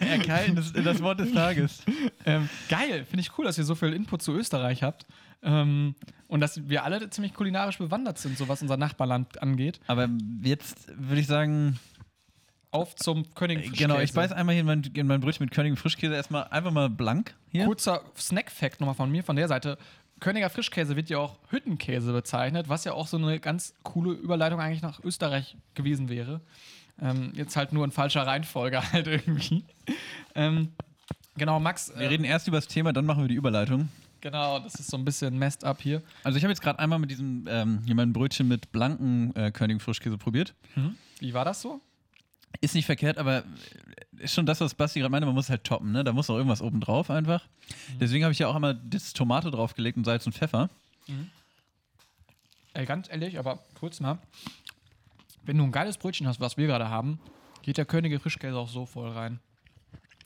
Erkalten, das, das Wort des Tages. ähm, geil, finde ich cool, dass ihr so viel Input zu Österreich habt. Ähm, und dass wir alle ziemlich kulinarisch bewandert sind, so was unser Nachbarland angeht. Aber jetzt würde ich sagen, Auf zum König Äh, genau, ich beiß einmal hier in mein, in mein Brötchen mit König Frischkäse erstmal einfach mal blank hier. Kurzer Snack-Fact nochmal von mir, von der Seite. Königer Frischkäse wird ja auch Hüttenkäse bezeichnet, was ja auch so eine ganz coole Überleitung eigentlich nach Österreich gewesen wäre. Ähm, jetzt halt nur in falscher Reihenfolge halt irgendwie. Ähm, genau, Max. Wir äh, reden erst über das Thema, dann machen wir die Überleitung. Genau, das ist so ein bisschen messed up hier. Also ich habe jetzt gerade einmal mit diesem ähm, hier mein Brötchen mit blanken äh, König Frischkäse probiert. Wie war das so? Ist nicht verkehrt, aber ist schon das, was Basti gerade meinte, man muss halt toppen, ne? Da muss auch irgendwas oben drauf einfach. Deswegen habe ich ja auch immer das Tomate draufgelegt und Salz und Pfeffer. Ey, ganz ehrlich, aber kurz mal. Wenn du ein geiles Brötchen hast, was wir gerade haben, geht der Könige Frischkäse auch so voll rein.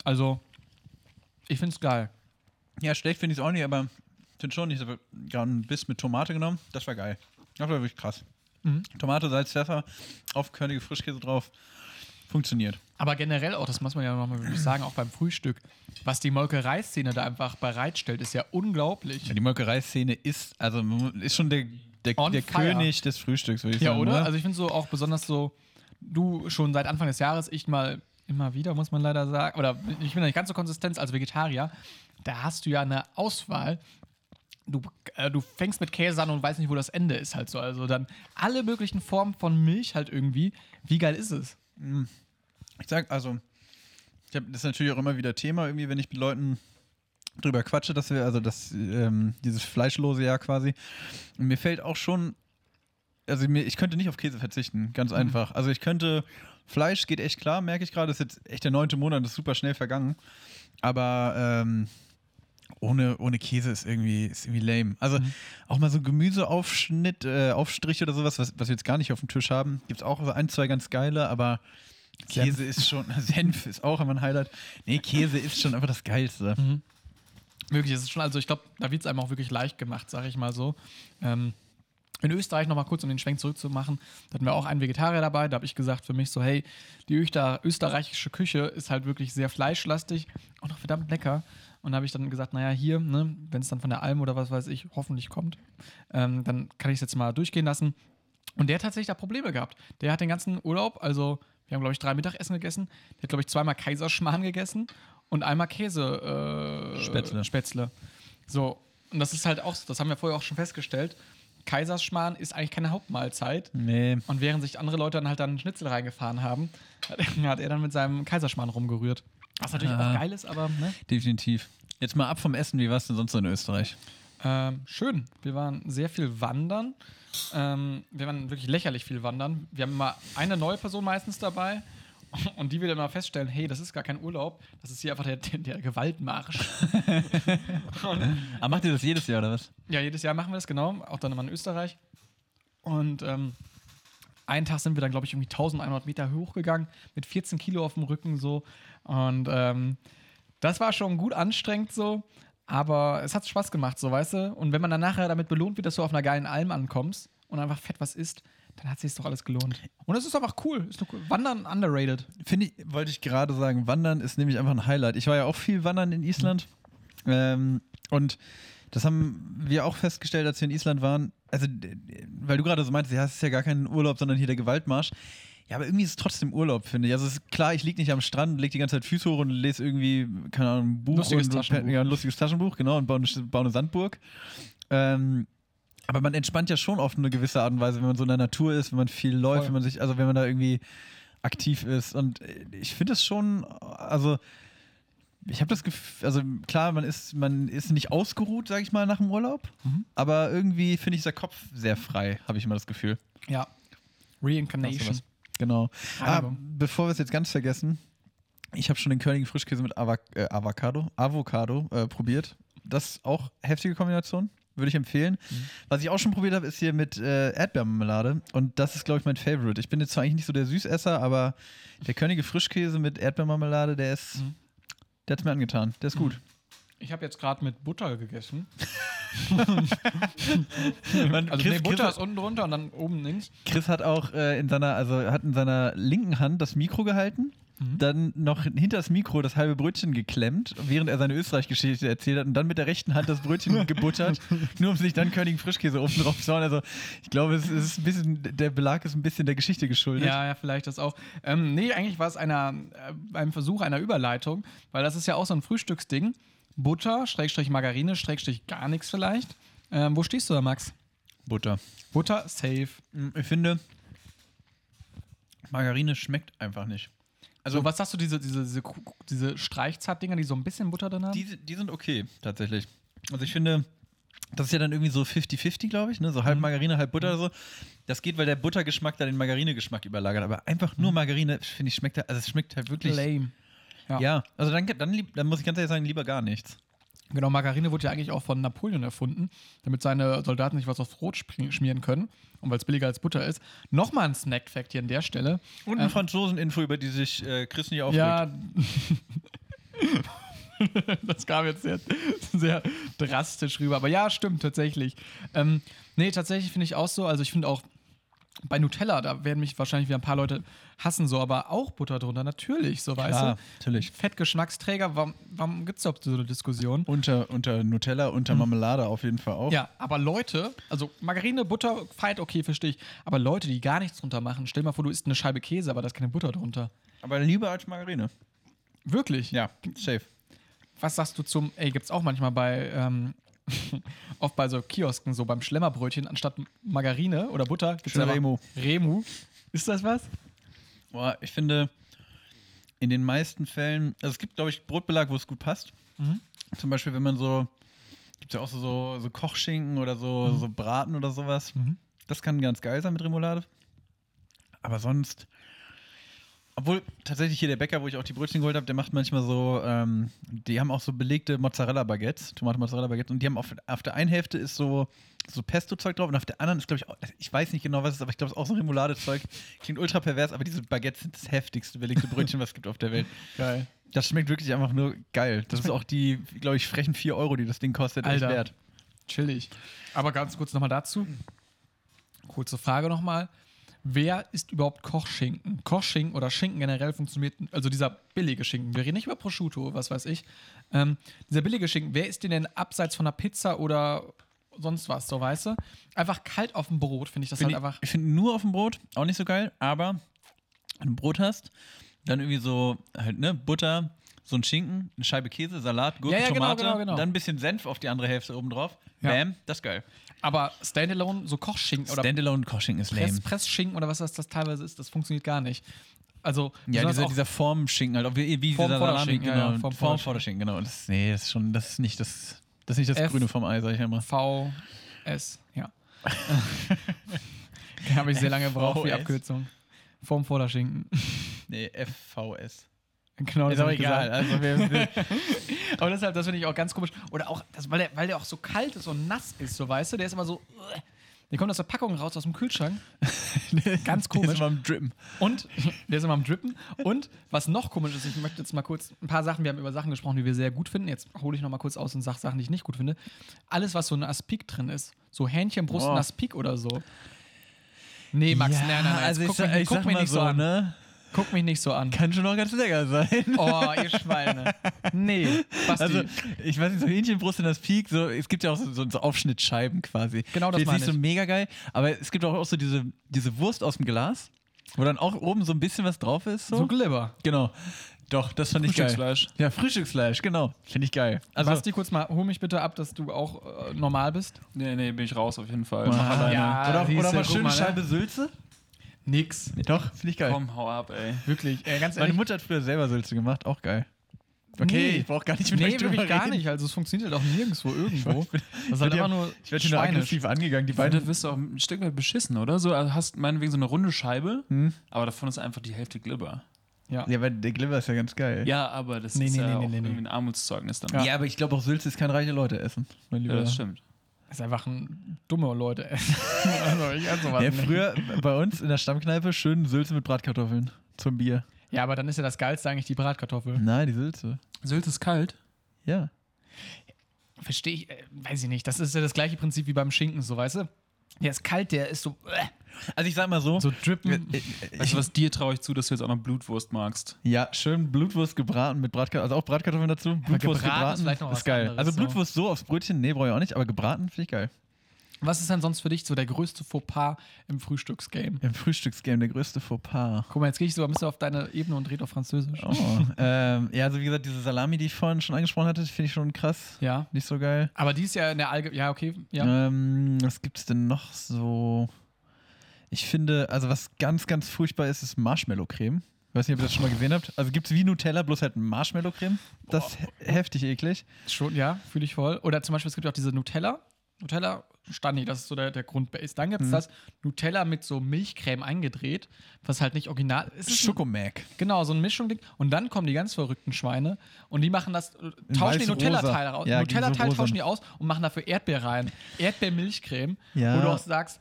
Also, ich find's geil. Ja, schlecht finde ich es auch nicht, aber sind schon nicht so gerade ein Biss mit Tomate genommen. Das war geil. Das war wirklich krass. Tomate, Salz, Pfeffer, auf Könige Frischkäse drauf. Funktioniert. Aber generell auch, das muss man ja nochmal wirklich sagen, auch beim Frühstück, was die Molkereiszene da einfach bereitstellt, ist ja unglaublich. Ja, die Molkereiszene ist, also ist schon der, der, der. König des Frühstücks, würde ich Ja, sagen. oder? ne? Also ich finde so auch besonders so, du schon seit Anfang des Jahres, ich mal immer wieder, muss man leider sagen, oder ich bin ja nicht ganz so konsistent als Vegetarier, da hast du ja eine Auswahl. Du, äh, du fängst mit Käse an und weißt nicht, wo das Ende ist halt so. Also dann alle möglichen Formen von Milch halt irgendwie. Wie geil ist es? Ich sag, also, ich hab, das ist natürlich auch immer wieder Thema, irgendwie, wenn ich mit Leuten drüber quatsche, dass wir, also das, ähm, dieses fleischlose Jahr quasi. Und mir fällt auch schon, also mir, ich könnte nicht auf Käse verzichten, ganz einfach. Also ich könnte, Fleisch geht echt klar, merke ich gerade, ist jetzt echt der neunte Monat, ist super schnell vergangen. Aber ähm, ohne, ohne Käse ist irgendwie, ist irgendwie lame. Also auch mal so Gemüseaufschnitt, äh, Aufstrich oder sowas, was, was wir jetzt gar nicht auf dem Tisch haben. Gibt es auch ein, zwei ganz geile, aber Käse ist schon, Senf ist auch immer ein Highlight. Nee, Käse ist schon einfach das Geilste. Wirklich, es ist schon, also ich glaube, da wird es einem auch wirklich leicht gemacht, sage ich mal so. Ähm, in Österreich nochmal kurz, um den Schwenk zurückzumachen, da hatten wir auch einen Vegetarier dabei. Da habe ich gesagt für mich so, hey, die Öster österreichische Küche ist halt wirklich sehr fleischlastig und noch verdammt lecker. Und da habe ich dann gesagt, naja, hier, ne, wenn es dann von der Alm oder was weiß ich hoffentlich kommt, ähm, dann kann ich es jetzt mal durchgehen lassen. Und der hat tatsächlich da Probleme gehabt. Der hat den ganzen Urlaub, also wir haben, glaube ich, drei Mittagessen gegessen. Der hat, glaube ich, zweimal Kaiserschmarrn gegessen und einmal Käse äh, Spätzle. Spätzle. So, und das ist halt auch, so, das haben wir vorher auch schon festgestellt. Kaiserschmarrn ist eigentlich keine Hauptmahlzeit. Nee. Und während sich andere Leute dann halt dann einen Schnitzel reingefahren haben, hat, er dann mit seinem Kaiserschmarrn rumgerührt. Was natürlich Ah. auch geil ist, aber ne? Definitiv. Jetzt mal ab vom Essen, wie war es denn sonst so in Österreich? Ähm, schön. Wir waren sehr viel wandern. Ähm, wir waren wirklich lächerlich viel wandern. Wir haben immer eine neue Person meistens dabei. Und die will dann mal feststellen, hey, das ist gar kein Urlaub, das ist hier einfach der, der, der Gewaltmarsch. Aber macht ihr das jedes Jahr oder was? Ja, jedes Jahr machen wir das, genau. Auch dann immer in Österreich. Und ähm, einen Tag sind wir dann, glaube ich, irgendwie 1100 Meter hochgegangen mit 14 Kilo auf dem Rücken so. Und ähm, das war schon gut anstrengend so. Aber es hat Spaß gemacht, so weißt du. Und wenn man dann nachher damit belohnt wird, dass du auf einer geilen Alm ankommst und einfach fett was isst, dann hat sich doch alles gelohnt. Und es ist einfach cool. Ist cool. Wandern underrated. Finde ich, wollte ich gerade sagen, Wandern ist nämlich einfach ein Highlight. Ich war ja auch viel wandern in Island. Ähm, und das haben wir auch festgestellt, als wir in Island waren. Also, weil du gerade so meintest, ja, es ist ja gar kein Urlaub, sondern hier der Gewaltmarsch. Ja, aber irgendwie ist es trotzdem Urlaub, finde ich. Also, es ist klar, ich liege nicht am Strand, lege die ganze Zeit Füße hoch und lese irgendwie, keine Ahnung, ein Buch. Lustiges und, Taschenbuch. Ja, ein lustiges Taschenbuch, genau, und baue eine, baue eine Sandburg. Ähm, aber man entspannt ja schon auf eine gewisse Art und Weise, wenn man so in der Natur ist, wenn man viel läuft, Voll. wenn man sich, also wenn man da irgendwie aktiv ist. Und äh, ich finde es schon, also ich habe das Gefühl, also klar, man ist, man ist nicht ausgeruht, sage ich mal, nach dem Urlaub, Mhm. aber irgendwie finde ich der Kopf sehr frei, habe ich immer das Gefühl. Ja. Reincarnation. Genau. Ah, bevor wir es jetzt ganz vergessen, ich habe schon den Körnigen Frischkäse mit Ava äh, Avocado, Avocado äh, probiert. Das ist auch heftige Kombination. Würde ich empfehlen. Was ich auch schon probiert habe, ist hier mit äh, Erdbeermarmelade. Und das ist, glaube ich, mein Favorite. Ich bin jetzt zwar eigentlich nicht so der Süßesser, aber der Körnige Frischkäse mit Erdbeermarmelade, der ist, der hat mir angetan. Der ist gut. Ich habe jetzt gerade mit Butter gegessen. Man, Also Chris, nee, Butter Chris, ist unten drunter und dann oben links. Chris hat auch äh, in seiner, also hat in seiner linken Hand das Mikro gehalten, dann noch hinter das Mikro das halbe Brötchen geklemmt, während er seine Österreich-Geschichte erzählt hat und dann mit der rechten Hand das Brötchen gebuttert, nur um sich dann Königen Frischkäse oben drauf zu hauen. Also ich glaube, es ist ein bisschen, der Belag ist ein bisschen der Geschichte geschuldet. Ja, ja, vielleicht das auch. Ähm, nee, eigentlich war es einer, äh, beim Versuch einer Überleitung, weil das ist ja auch so ein Frühstücksding. Butter, Schrägstrich Margarine, Schrägstrich gar nichts vielleicht. Ähm, wo stehst du da, Max? Butter. Butter, safe. Ich finde, Margarine schmeckt einfach nicht. Also, was sagst du, diese, diese, diese, diese Streichzart-Dinger, die so ein bisschen Butter drin haben? Die, die sind okay, tatsächlich. Also ich finde, das ist ja dann irgendwie so 50-50, glaube ich, ne? So Mhm. halb Margarine, halb Butter oder so. Das geht, weil der Buttergeschmack da den Margarinegeschmack überlagert. Aber einfach nur Margarine, finde ich, schmeckt, da- also es schmeckt halt wirklich. Mhm. Lame. Ja. Ja, also dann, dann, dann muss ich ganz ehrlich sagen, lieber gar nichts. Genau, Margarine wurde ja eigentlich auch von Napoleon erfunden, damit seine Soldaten sich was aufs Brot schmieren können und weil es billiger als Butter ist. Nochmal ein Snack-Fact hier an der Stelle. Und eine Franzosen-Info, über die sich äh, Chris nicht aufregt. Ja. das kam jetzt sehr, sehr drastisch rüber. Aber ja, stimmt, tatsächlich. Ähm, nee, tatsächlich finde ich auch so. Also, ich finde auch bei Nutella, da werden mich wahrscheinlich wieder ein paar Leute hassen, so, aber auch Butter drunter, natürlich, so, weißt du? natürlich. Fettgeschmacksträger, warum, warum gibt es überhaupt so eine Diskussion? Unter, unter Nutella, unter Marmelade auf jeden Fall auch. Ja, aber Leute, also Margarine, Butter, feit, okay, verstehe ich. Aber Leute, die gar nichts drunter machen, stell mal vor, du isst eine Scheibe Käse, aber da ist keine Butter drunter. Aber lieber als Margarine. Wirklich? Ja, safe. Was sagst du zum, ey, gibt's auch manchmal bei, ähm, oft bei so Kiosken, so beim Schlemmerbrötchen, anstatt Margarine oder Butter, Schön einfach Remu. Remu. Ist das was? Boah, ich finde, in den meisten Fällen, also es gibt, glaube ich, Brotbelag, wo es gut passt. Zum Beispiel, wenn man so, gibt es ja auch so, so, so Kochschinken oder so, so Braten oder sowas. Das kann ganz geil sein mit Remoulade. Aber sonst, obwohl tatsächlich hier der Bäcker, wo ich auch die Brötchen geholt habe, der macht manchmal so, ähm, die haben auch so belegte Mozzarella-Baguettes, Tomate-Mozzarella-Baguettes und die haben auf, auf der einen Hälfte ist so, so Pesto-Zeug drauf und auf der anderen ist, glaube ich, auch, ich weiß nicht genau, was es ist, aber ich glaube, es ist auch so Remoulade-Zeug. Klingt ultra pervers, aber diese Baguettes sind das heftigste belegte Brötchen, was es gibt auf der Welt. Geil. Das schmeckt wirklich einfach nur geil. Das ist auch die, glaube ich, frechen 4 Euro, die das Ding kostet, echt Alter. wert. Chillig. Aber ganz kurz nochmal dazu. Kurze Frage nochmal. Wer isst überhaupt Kochschinken? Kochschinken oder Schinken generell funktioniert, also dieser billige Schinken. Wir reden nicht über Prosciutto, was weiß ich. Ähm, dieser billige Schinken, wer isst den denn abseits von einer Pizza oder sonst was, so weißt du? Einfach kalt auf dem Brot, finde ich das Find halt ich einfach. ich finde nur auf dem Brot auch nicht so geil, aber wenn du ein Brot hast, dann irgendwie so halt, ne, Butter, so ein Schinken, eine Scheibe Käse, Salat, Gurke, Ja, ja, genau, Tomate, genau, genau. dann ein bisschen Senf auf die andere Hälfte oben drauf. Ja. Bam, das ist geil. Aber Standalone, so Kochschinken oder Standalone Kochschinken ist Press, lame. Pressschinken oder was das, das teilweise ist, das funktioniert gar nicht. Also, Ja, dieser, dieser Formschinken halt, wie, wie Form dieser Salami, ja, genau. ja, Form Form Vorderschinken. Genau. Das, nee, das ist schon, das ist nicht das, das, ist nicht das F- Grüne vom Ei, sag ich immer. VS, ja. Habe ich sehr lange gebraucht für die. Abkürzung. Vorm Vorderschinken. Nee, FVS. Genau, Ist auch ich egal. Also, wir, wir, Aber deshalb, das finde ich auch ganz komisch. Oder auch, das, weil, der, weil der auch so kalt ist und nass ist, so weißt du, der ist immer so. uh, Der kommt aus der Packung raus, aus dem Kühlschrank. ganz Der komisch. ist immer am Drippen. Und der ist immer am Drippen. Und was noch komisch ist, ich möchte jetzt mal kurz ein paar Sachen, wir haben über Sachen gesprochen, die wir sehr gut finden. Jetzt hole ich noch mal kurz aus und sage Sachen, die ich nicht gut finde. Alles, was so in Aspik drin ist, so Hähnchenbrust Oh. in Aspik oder so. Nee, Max, ja, nein, nein, nein. Also ich, guck sag- mich, ich guck mal nicht so so, an. ne? Guck mich nicht so an. Kann schon auch ganz lecker sein. Oh, ihr Schweine. Nee, Basti. Also, ich weiß nicht, so Hähnchenbrust in das Peak, so, es gibt ja auch so, so, so Aufschnittscheiben quasi. Genau das meine nicht so ich. mega geil, aber es gibt auch, auch so diese, diese Wurst aus dem Glas, wo dann auch oben so ein bisschen was drauf ist. So, so Glibber. genau. Doch, das fand ich geil. Frühstücksfleisch. Ja, Frühstücksfleisch, genau. Finde ich geil. Also, Basti, kurz mal, hol mich bitte ab, dass du auch äh, normal bist. Nee, nee, bin ich raus auf jeden Fall. Ah, ja. oder, oder mal schöne mal, ne? Scheibe Sülze? Nix. Doch, finde ich geil. Komm, hau ab, ey. Wirklich. Äh, ganz Meine. Mutter hat früher selber Sülze gemacht, auch geil. Okay, Nee. ich brauche gar nicht mit Nee, euch drüber wirklich gar reden. nicht. Also es funktioniert halt auch nirgendwo irgendwo. Das ist halt einfach nur Ich werde schweinisch. aggressiv angegangen. Die beiden du wirst auch ein Stück weit beschissen, oder? So, also hast meinetwegen so eine runde Scheibe, Hm? aber davon ist einfach die Hälfte Glibber. Ja. Ja, weil der Glibber ist ja ganz geil. Ja, aber das Nee, ist nee, ja nee, auch nee, irgendwie ein Armutszeugnis dann. Ja, aber ich glaube auch Sülze ist kein reiche Leute essen. Mein lieber. Ja, das stimmt. Das ist einfach ein dummer Leute. also, ich kann sowas Ja, nicht. früher bei uns in der Stammkneipe schön Sülze mit Bratkartoffeln zum Bier. Ja, aber dann ist ja das Geilste eigentlich die Bratkartoffel. Nein, die Sülze. Sylt ist kalt. Ja. Verstehe ich, äh, weiß ich nicht. Das ist ja das gleiche Prinzip wie beim Schinken, so weißt du? Der ist kalt, der ist so, äh, Also ich sag mal so. so drippen. Weißt du was, dir traue ich zu, dass du jetzt auch noch Blutwurst magst. Ja, schön Blutwurst gebraten mit Bratkartoffeln, also auch Bratkartoffeln dazu. Blutwurst gebraten ist gebraten, vielleicht noch was ist geil. anderes, also so. Blutwurst so aufs Brötchen, nee, brauche ich auch nicht, aber gebraten finde ich geil. Was ist denn sonst für dich so der größte Fauxpas im Frühstücksgame? Im Frühstücksgame der größte Fauxpas. Guck mal, jetzt gehe ich so ein bisschen auf deine Ebene und rede auf Französisch. Oh, ähm, ja, also wie gesagt, diese Salami, die ich vorhin schon angesprochen hatte, finde ich schon krass. Ja. Nicht so geil. Aber die ist ja in der Allgemeinen. Ja, okay. Ja. Ähm, was gibt's denn noch so? Ich finde, also was ganz, ganz furchtbar ist, ist Marshmallow-Creme. Ich weiß nicht, ob ihr das schon mal gesehen habt. Also gibt es wie Nutella, bloß halt Marshmallow-Creme. Das ist he- heftig eklig. Schon, ja, fühle ich voll. Oder zum Beispiel, es gibt auch diese Nutella. Nutella Stani, das ist so der, der Grundbase. Dann Mhm. gibt es das Nutella mit so Milchcreme eingedreht, was halt nicht original ist. Schokomac. Genau, so ein Mischung. Und dann kommen die ganz verrückten Schweine und die machen das, äh, tauschen die weiß-rosa. Nutella-Teile raus. Ja, Nutella-Teil so tauschen die aus und machen dafür Erdbeer rein. Erdbeermilchcreme, Ja. wo du auch sagst,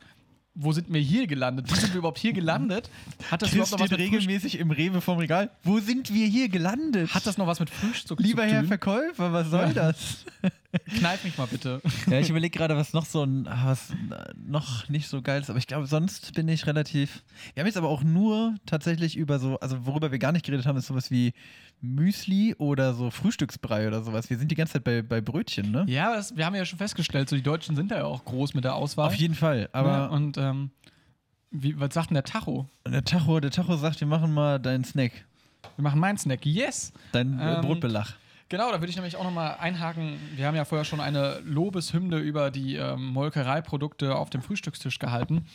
wo sind wir hier gelandet? Wie sind wir überhaupt hier gelandet? Hat das Chris überhaupt noch was mit regelmäßig im Rewe vom Regal. Wo sind wir hier gelandet? Hat das noch was mit Frühstück Lieber zu Herr tun? Verkäufer, was soll das? Kneif mich mal bitte. Ja, ich überlege gerade, was noch so ein, was noch nicht so geil ist, aber ich glaube, sonst bin ich relativ. Wir haben jetzt aber auch nur tatsächlich über so, also worüber wir gar nicht geredet haben, ist sowas wie Müsli oder so Frühstücksbrei oder sowas. Wir sind die ganze Zeit bei, bei Brötchen, ne? Ja, das, wir haben ja schon festgestellt, so die Deutschen sind da ja auch groß mit der Auswahl. Auf jeden Fall. Aber ja, und ähm, wie, was sagt denn der Tacho? der Tacho, der Tacho sagt, wir machen mal deinen Snack, Wir machen meinen Snack. Yes! dein äh, Ähm, Brotbelach. Genau, da würde ich nämlich auch nochmal einhaken. Wir haben ja vorher schon eine Lobeshymne über die ähm, Molkereiprodukte auf dem Frühstückstisch gehalten.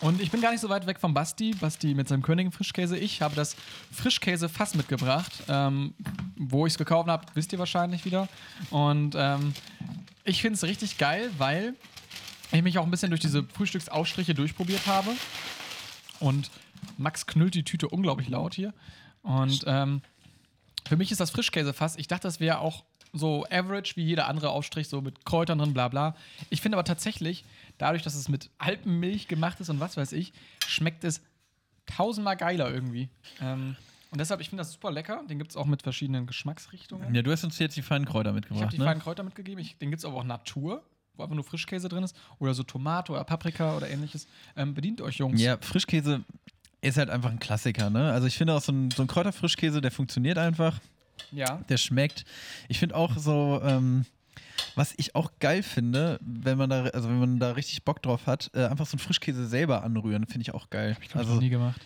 Und ich bin gar nicht so weit weg vom Basti. Basti mit seinem Königen Frischkäse. Ich habe das Frischkäse-Fass mitgebracht. Ähm, wo ich es gekauft habe, wisst ihr wahrscheinlich wieder. Und ähm, ich finde es richtig geil, weil ich mich auch ein bisschen durch diese Frühstücksausstriche durchprobiert habe. Und Max knüllt die Tüte unglaublich laut hier. Und ähm, für mich ist das Frischkäsefass. Ich dachte, das wäre auch so average wie jeder andere Aufstrich, so mit Kräutern drin, bla bla. Ich finde aber tatsächlich, dadurch, dass es mit Alpenmilch gemacht ist und was weiß ich, schmeckt es tausendmal geiler irgendwie. Ähm, und deshalb, ich finde das super lecker. Den gibt es auch mit verschiedenen Geschmacksrichtungen. Ja, du hast uns jetzt die feinen Kräuter Ich habe mitgebracht, die ne? feinen Kräuter mitgegeben. Ich, den gibt es aber auch Natur, wo einfach nur Frischkäse drin ist. Oder so Tomate oder Paprika oder ähnliches. Ähm, bedient euch, Jungs. Ja, Frischkäse ist halt einfach ein Klassiker, ne? Also ich finde auch so ein, so ein Kräuterfrischkäse, der funktioniert einfach. ja. Der schmeckt. Ich finde auch so, ähm, was ich auch geil finde, wenn man da, also wenn man da richtig Bock drauf hat, äh, einfach so einen Frischkäse selber anrühren, finde ich auch geil. Ich also, nie gemacht.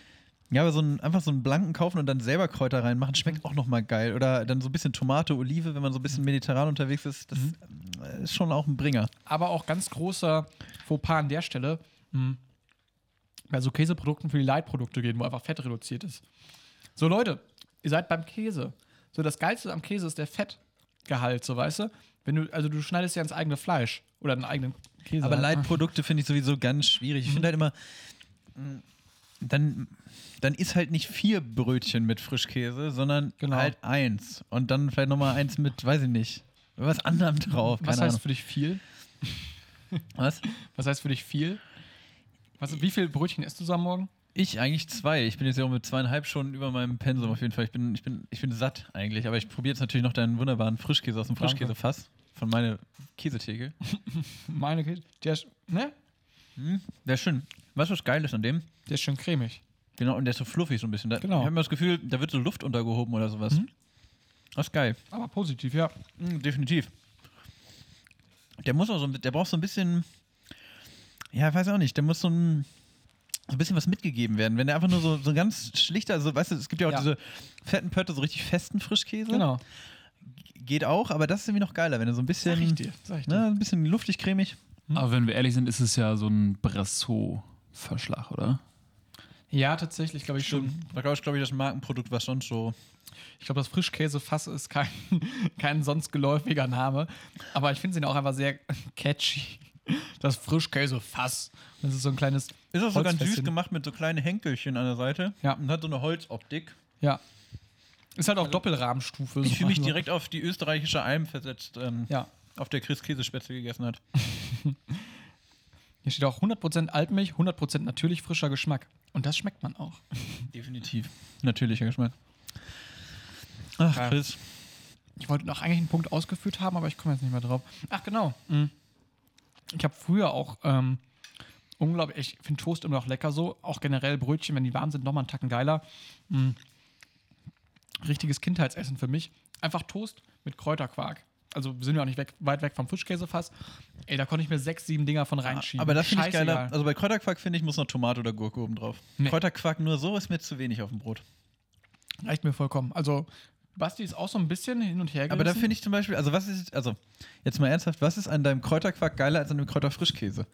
ja, aber so ein, einfach so einen blanken kaufen und dann selber Kräuter reinmachen, schmeckt auch nochmal geil. Oder dann so ein bisschen Tomate, Olive, wenn man so ein bisschen mediterran unterwegs ist, das äh, ist schon auch ein Bringer. aber auch ganz großer Fauxpas an der Stelle, mh, bei so Käseprodukten für die Leitprodukte gehen, wo einfach Fett reduziert ist. So Leute, ihr seid beim Käse. So das Geilste am Käse ist der Fettgehalt, so weißt du. Wenn du, also du schneidest ja ins eigene Fleisch oder einen eigenen Käse. Aber ne? Leitprodukte finde ich sowieso ganz schwierig. Ich finde halt immer, mh, dann, dann ist halt nicht vier Brötchen mit Frischkäse, sondern Genau. halt eins. Und dann vielleicht nochmal eins mit, weiß ich nicht, was anderem drauf. Was Keine heißt Ahnung. für dich viel? Was? Was heißt für dich viel? Was, wie viel Brötchen isst du so am Morgen? Ich eigentlich zwei. Ich bin jetzt ja auch mit zweieinhalb schon über meinem Pensum auf jeden Fall. Ich bin, ich bin, ich bin satt eigentlich. Aber ich probiere jetzt natürlich noch deinen wunderbaren Frischkäse aus dem. Frischkäsefass von meiner Käsetheke. Meine Käse. Der ist, ne? Wäre schön. Weißt du, was geil ist an dem? Der ist schön cremig. Genau, und der ist so fluffig so ein bisschen. Da, Genau. Ich habe immer das Gefühl, da wird so Luft untergehoben oder sowas. Das ist geil. Aber positiv, ja. Mm, definitiv. Der muss auch so, ein bi- der braucht so ein bisschen, ja, ich weiß auch nicht, der muss so ein, so ein bisschen was mitgegeben werden. Wenn der einfach nur so, so ganz schlichter, also weißt du, es gibt ja auch Ja. diese fetten Pötte, so richtig festen Frischkäse. Genau. Geht auch, aber das ist irgendwie noch geiler, wenn er so ein bisschen, Sag ich dir, sag ich dir. ne, ein bisschen luftig cremig. Aber wenn wir ehrlich sind, ist es ja so ein Brasseau-Verschlag, oder? Ja, tatsächlich, glaube ich schon. Da glaube ich, glaube ich, das Markenprodukt, was sonst so. Ich glaube, das Frischkäsefass ist kein, kein sonst geläufiger Name. Aber ich finde ihn auch einfach sehr catchy. Das Frischkäsefass. Das ist so ein kleines. Ist auch so ganz süß gemacht mit so kleinen Henkelchen an der Seite. Ja. Und hat so eine Holzoptik. Ja. Ist halt auch Doppelrahmenstufe. Ich fühle mich Also- direkt auf die österreichische Alm versetzt, ähm, Ja. auf der Chris Käsespätzle gegessen hat. Hier steht auch 100% Altmilch, 100% natürlich frischer Geschmack. Und das schmeckt man auch. Definitiv. Natürlicher Geschmack. Ach, Ja. Chris. Ich wollte noch eigentlich einen Punkt ausgeführt haben, aber ich komme jetzt nicht mehr drauf. Ach, genau. Mhm. Ich habe früher auch ähm, unglaublich, ich finde Toast immer noch lecker so. Auch generell Brötchen, wenn die warm sind, nochmal einen Tacken geiler. Mhm. Richtiges Kindheitsessen für mich. Einfach Toast mit Kräuterquark. Also sind wir auch nicht weg, weit weg vom Frischkäsefass. Ey, da konnte ich mir sechs, sieben Dinger von reinschieben. Aber das finde ich geiler. Also bei Kräuterquark finde ich, muss noch Tomate oder Gurke oben drauf. Nee. Kräuterquark nur so ist mir zu wenig auf dem Brot. Reicht mir vollkommen. Also, Basti ist auch so ein bisschen hin und her Aber da gerissen. finde ich zum Beispiel, also was ist, also jetzt mal ernsthaft, was ist an deinem Kräuterquark geiler als an dem Kräuterfrischkäse?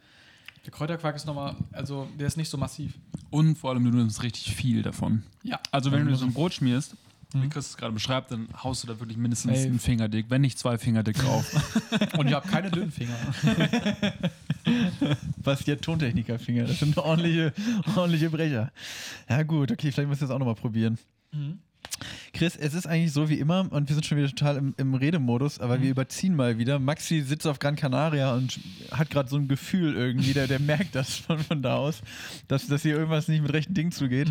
Der Kräuterquark ist nochmal, also der ist nicht so massiv. Und vor allem, du nimmst richtig viel davon. Ja. Also, wenn du so ein Brot schmierst, wie Chris es gerade beschreibt, dann haust du da wirklich mindestens Ey. einen Finger dick, wenn nicht zwei Finger dick drauf. Und ich habe keine dünnen Finger. Was hier Tontechnikerfinger, das sind ordentliche, ordentliche Brecher. Ja gut, okay, vielleicht muss ich das auch nochmal probieren. Chris, es ist eigentlich so wie immer und wir sind schon wieder total im, im Redemodus, aber wir überziehen mal wieder. Maxi sitzt auf Gran Canaria und hat gerade so ein Gefühl irgendwie, der, der merkt das von, von da aus, dass, dass hier irgendwas nicht mit rechten Dingen zugeht.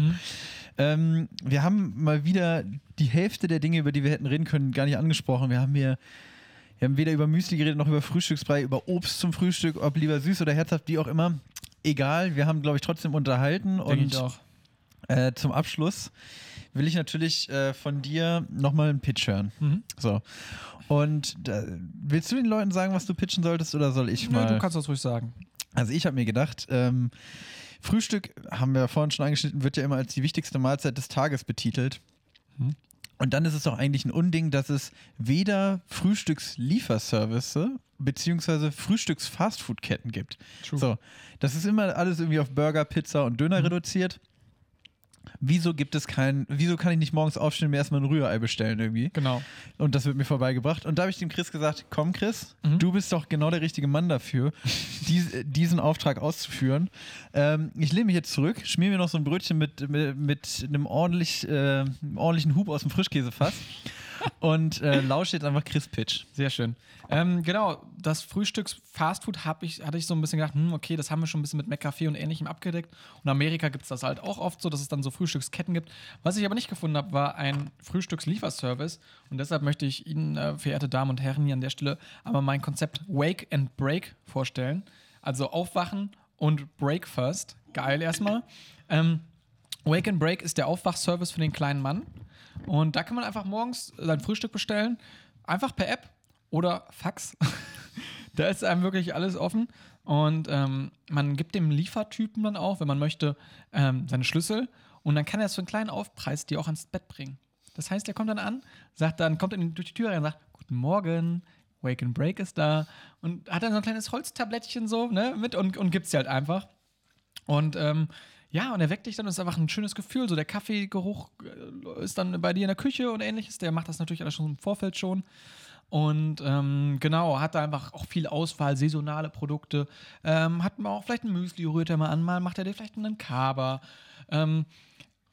Ähm, wir haben mal wieder die Hälfte der Dinge, über die wir hätten reden können, gar nicht angesprochen. Wir haben hier wir haben weder über Müsli geredet noch über Frühstücksbrei, über Obst zum Frühstück, ob lieber süß oder herzhaft, wie auch immer. Egal, wir haben, glaube ich, trotzdem unterhalten. Denke und ich auch. Äh, zum Abschluss will ich natürlich äh, von dir nochmal einen Pitch hören. Mhm. So. Und da, willst du den Leuten sagen, was du pitchen solltest oder soll ich Nö, mal? du kannst das ruhig sagen. Also ich habe mir gedacht, ähm, Frühstück, haben wir ja vorhin schon angeschnitten, wird ja immer als die wichtigste Mahlzeit des Tages betitelt. Mhm. Und dann ist es doch eigentlich ein Unding, dass es weder Frühstückslieferservice beziehungsweise Frühstücks-Fastfood-Ketten gibt. True. So, das ist immer alles irgendwie auf Burger, Pizza und Döner reduziert. Wieso gibt es kein, wieso kann ich nicht morgens aufstehen und mir erstmal ein Rührei bestellen irgendwie? Genau. Und das wird mir vorbeigebracht. Und da habe ich dem Chris gesagt, komm Chris, Mhm. du bist doch genau der richtige Mann dafür, dies, diesen Auftrag auszuführen. Ähm, ich lehne mich jetzt zurück, schmier mir noch so ein Brötchen mit, mit, mit einem ordentlich, äh, einem ordentlichen Hub aus dem Frischkäsefass und äh, lausche jetzt einfach Chris Pitch. Sehr schön. Ähm, genau, das Frühstücks-Fastfood ich, hatte ich so ein bisschen gedacht, hm, okay, das haben wir schon ein bisschen mit McCafé und ähnlichem abgedeckt. Und in Amerika gibt es das halt auch oft so, dass es dann so Frühstücksketten gibt. Was ich aber nicht gefunden habe, war ein Frühstückslieferservice. Und deshalb möchte ich Ihnen, äh, verehrte Damen und Herren, hier an der Stelle einmal mein Konzept Wake and Break vorstellen. Also aufwachen und Breakfast. Geil erstmal. Ähm, Wake and Break ist der Aufwachservice für den kleinen Mann. Und da kann man einfach morgens sein Frühstück bestellen. Einfach per App oder Fax. da ist einem wirklich alles offen. Und ähm, man gibt dem Liefertypen dann auch, wenn man möchte, ähm, seine Schlüssel. Und dann kann er es für einen kleinen Aufpreis die auch ans Bett bringen. Das heißt, er kommt dann an, sagt dann, kommt in, durch die Tür rein und sagt, Guten Morgen, Wake and Break ist da. Und hat dann so ein kleines Holztablettchen so ne, mit und, und gibt es halt einfach. Und ähm, ja, und er weckt dich dann, das ist einfach ein schönes Gefühl. So der Kaffeegeruch äh, ist dann bei dir in der Küche und ähnliches. Der macht das natürlich alles schon im Vorfeld schon. Und ähm, genau, hat da einfach auch viel Auswahl, saisonale Produkte. Ähm, hat man auch vielleicht ein Müsli, rührt er mal an, mal macht er dir vielleicht einen Kaba. Ähm,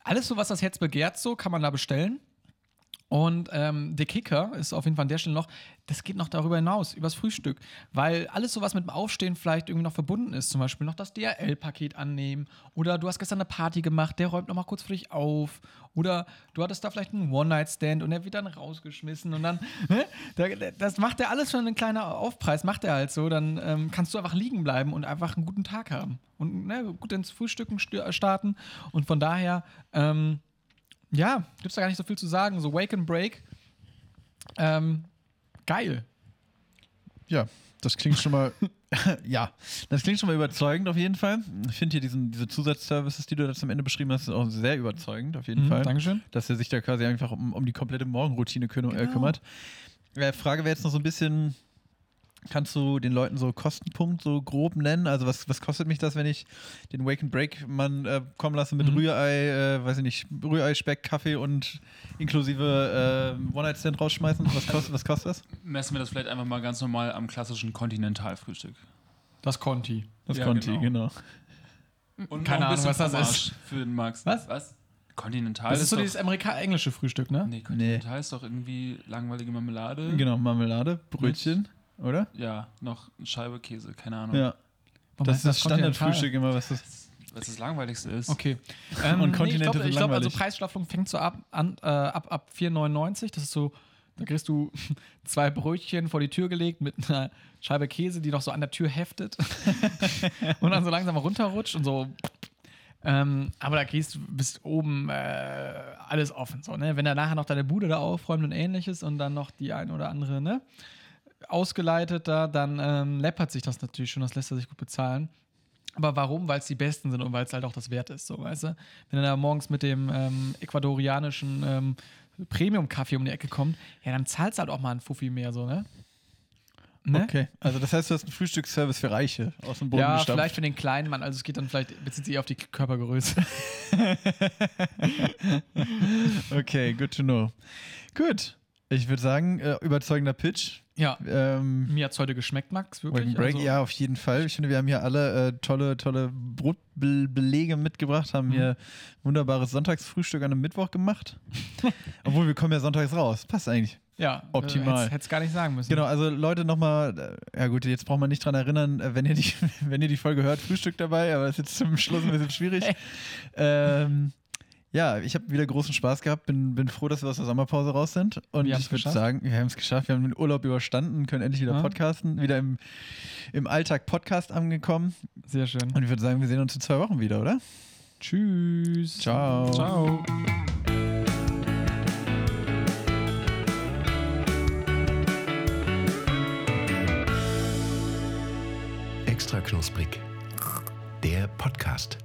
alles so, was das Herz begehrt, so kann man da bestellen. Und ähm, der Kicker ist auf jeden Fall an der Stelle noch, das geht noch darüber hinaus, übers Frühstück. Weil alles so, was mit dem Aufstehen vielleicht irgendwie noch verbunden ist, zum Beispiel noch das DRL-Paket annehmen. Oder du hast gestern eine Party gemacht, der räumt noch mal kurz für dich auf. Oder du hattest da vielleicht einen One-Night-Stand und der wird dann rausgeschmissen und dann, ne? Da- das macht er alles schon ein kleiner Aufpreis, macht er halt so, dann ähm, kannst du einfach liegen bleiben und einfach einen guten Tag haben. Und ne, gut ins Frühstücken starten. Und von daher, ähm, ja, gibt's da gar nicht so viel zu sagen. So Wake and Break. Ähm, geil. Ja, das klingt schon mal. ja, das klingt schon mal überzeugend auf jeden Fall. Ich finde hier diesen, diese Zusatzservices, die du jetzt am Ende beschrieben hast, auch sehr überzeugend auf jeden Mhm, Fall. Dankeschön. Dass er sich da quasi einfach um, um die komplette Morgenroutine kü äh, Genau. kümmert. Äh, Frage wäre jetzt noch so ein bisschen. Kannst du den Leuten so Kostenpunkt so grob nennen? Also was, was kostet mich das, wenn ich den Wake and Break Mann äh, kommen lasse mit Mhm. Rührei, äh, weiß ich nicht, Rührei, Speck, Kaffee und inklusive äh, One-Night-Stand rausschmeißen? Was kostet, was kostet das? Messen wir das vielleicht einfach mal ganz normal am klassischen Kontinentalfrühstück. Das Conti. Das Ja, Conti, genau. genau. Und Keine Ahnung, was das ist. Für den Max. Was? Was? Kontinental Das ist so dieses amerika-englische Frühstück, ne? Nee, Kontinental ist doch irgendwie langweilige Marmelade. Genau, Marmelade, Brötchen, oder? Ja, noch eine Scheibe Käse, keine Ahnung. Ja. Warum Das ist das? Standardfrühstück immer, was das. Was das Langweiligste ist. Okay. Ähm, Und nee, Kontinente ich glaube, sind ich glaub, also langweilig. Preisstaffelung fängt so ab, an, äh, ab, ab 4,99. Das ist so, da kriegst du zwei Brötchen vor die Tür gelegt mit einer Scheibe Käse, die noch so an der Tür heftet und dann so langsam runterrutscht und so. Ähm, aber da gehst du bis oben äh, alles offen. So, ne? Wenn er nachher noch deine Bude da aufräumt und ähnliches und dann noch die ein oder andere ne? Ausgeleitet da, dann ähm, läppert sich das natürlich schon. Das lässt er sich gut bezahlen. Aber warum? Weil es die besten sind und weil es halt auch das wert ist, so, weißt du? Wenn er da morgens mit dem ähm, ecuadorianischen ähm, Premium-Kaffee um die Ecke kommt, ja, dann zahlst du halt auch mal einen Fuffi mehr, so, ne? ne? Okay. Also das heißt, du hast einen Frühstücksservice für Reiche aus dem Boden Ja, gestampft. vielleicht für den kleinen Mann, also es geht dann vielleicht, bezieht sich eher auf die Körpergröße. Okay, good to know. Gut. Ich würde sagen, äh, überzeugender Pitch. Ja, Ähm, mir hat es heute geschmeckt, Max, wirklich. Break, also, ja, auf jeden Fall. Ich finde, wir haben hier alle äh, tolle, tolle Brotbelege mitgebracht, haben Mhm. hier wunderbares Sonntagsfrühstück an einem Mittwoch gemacht. Obwohl wir kommen ja sonntags raus. Passt eigentlich. ja optimal. Hätte es gar nicht sagen müssen. Genau, also Leute nochmal, äh, ja gut, jetzt braucht man nicht dran erinnern, äh, wenn ihr die, wenn ihr die Folge hört, Frühstück dabei, aber das ist jetzt zum Schluss ein bisschen schwierig. ähm, ja, ich habe wieder großen Spaß gehabt, bin, bin froh, dass wir aus der Sommerpause raus sind. Und Wir ich würde sagen, wir haben es geschafft, wir haben den Urlaub überstanden, können endlich wieder Ja. podcasten, wieder im, im Alltag Podcast angekommen. Sehr schön. Und ich würde sagen, wir sehen uns in zwei Wochen wieder, oder? Tschüss. Ciao. Ciao. Extra knusprig. Der Podcast.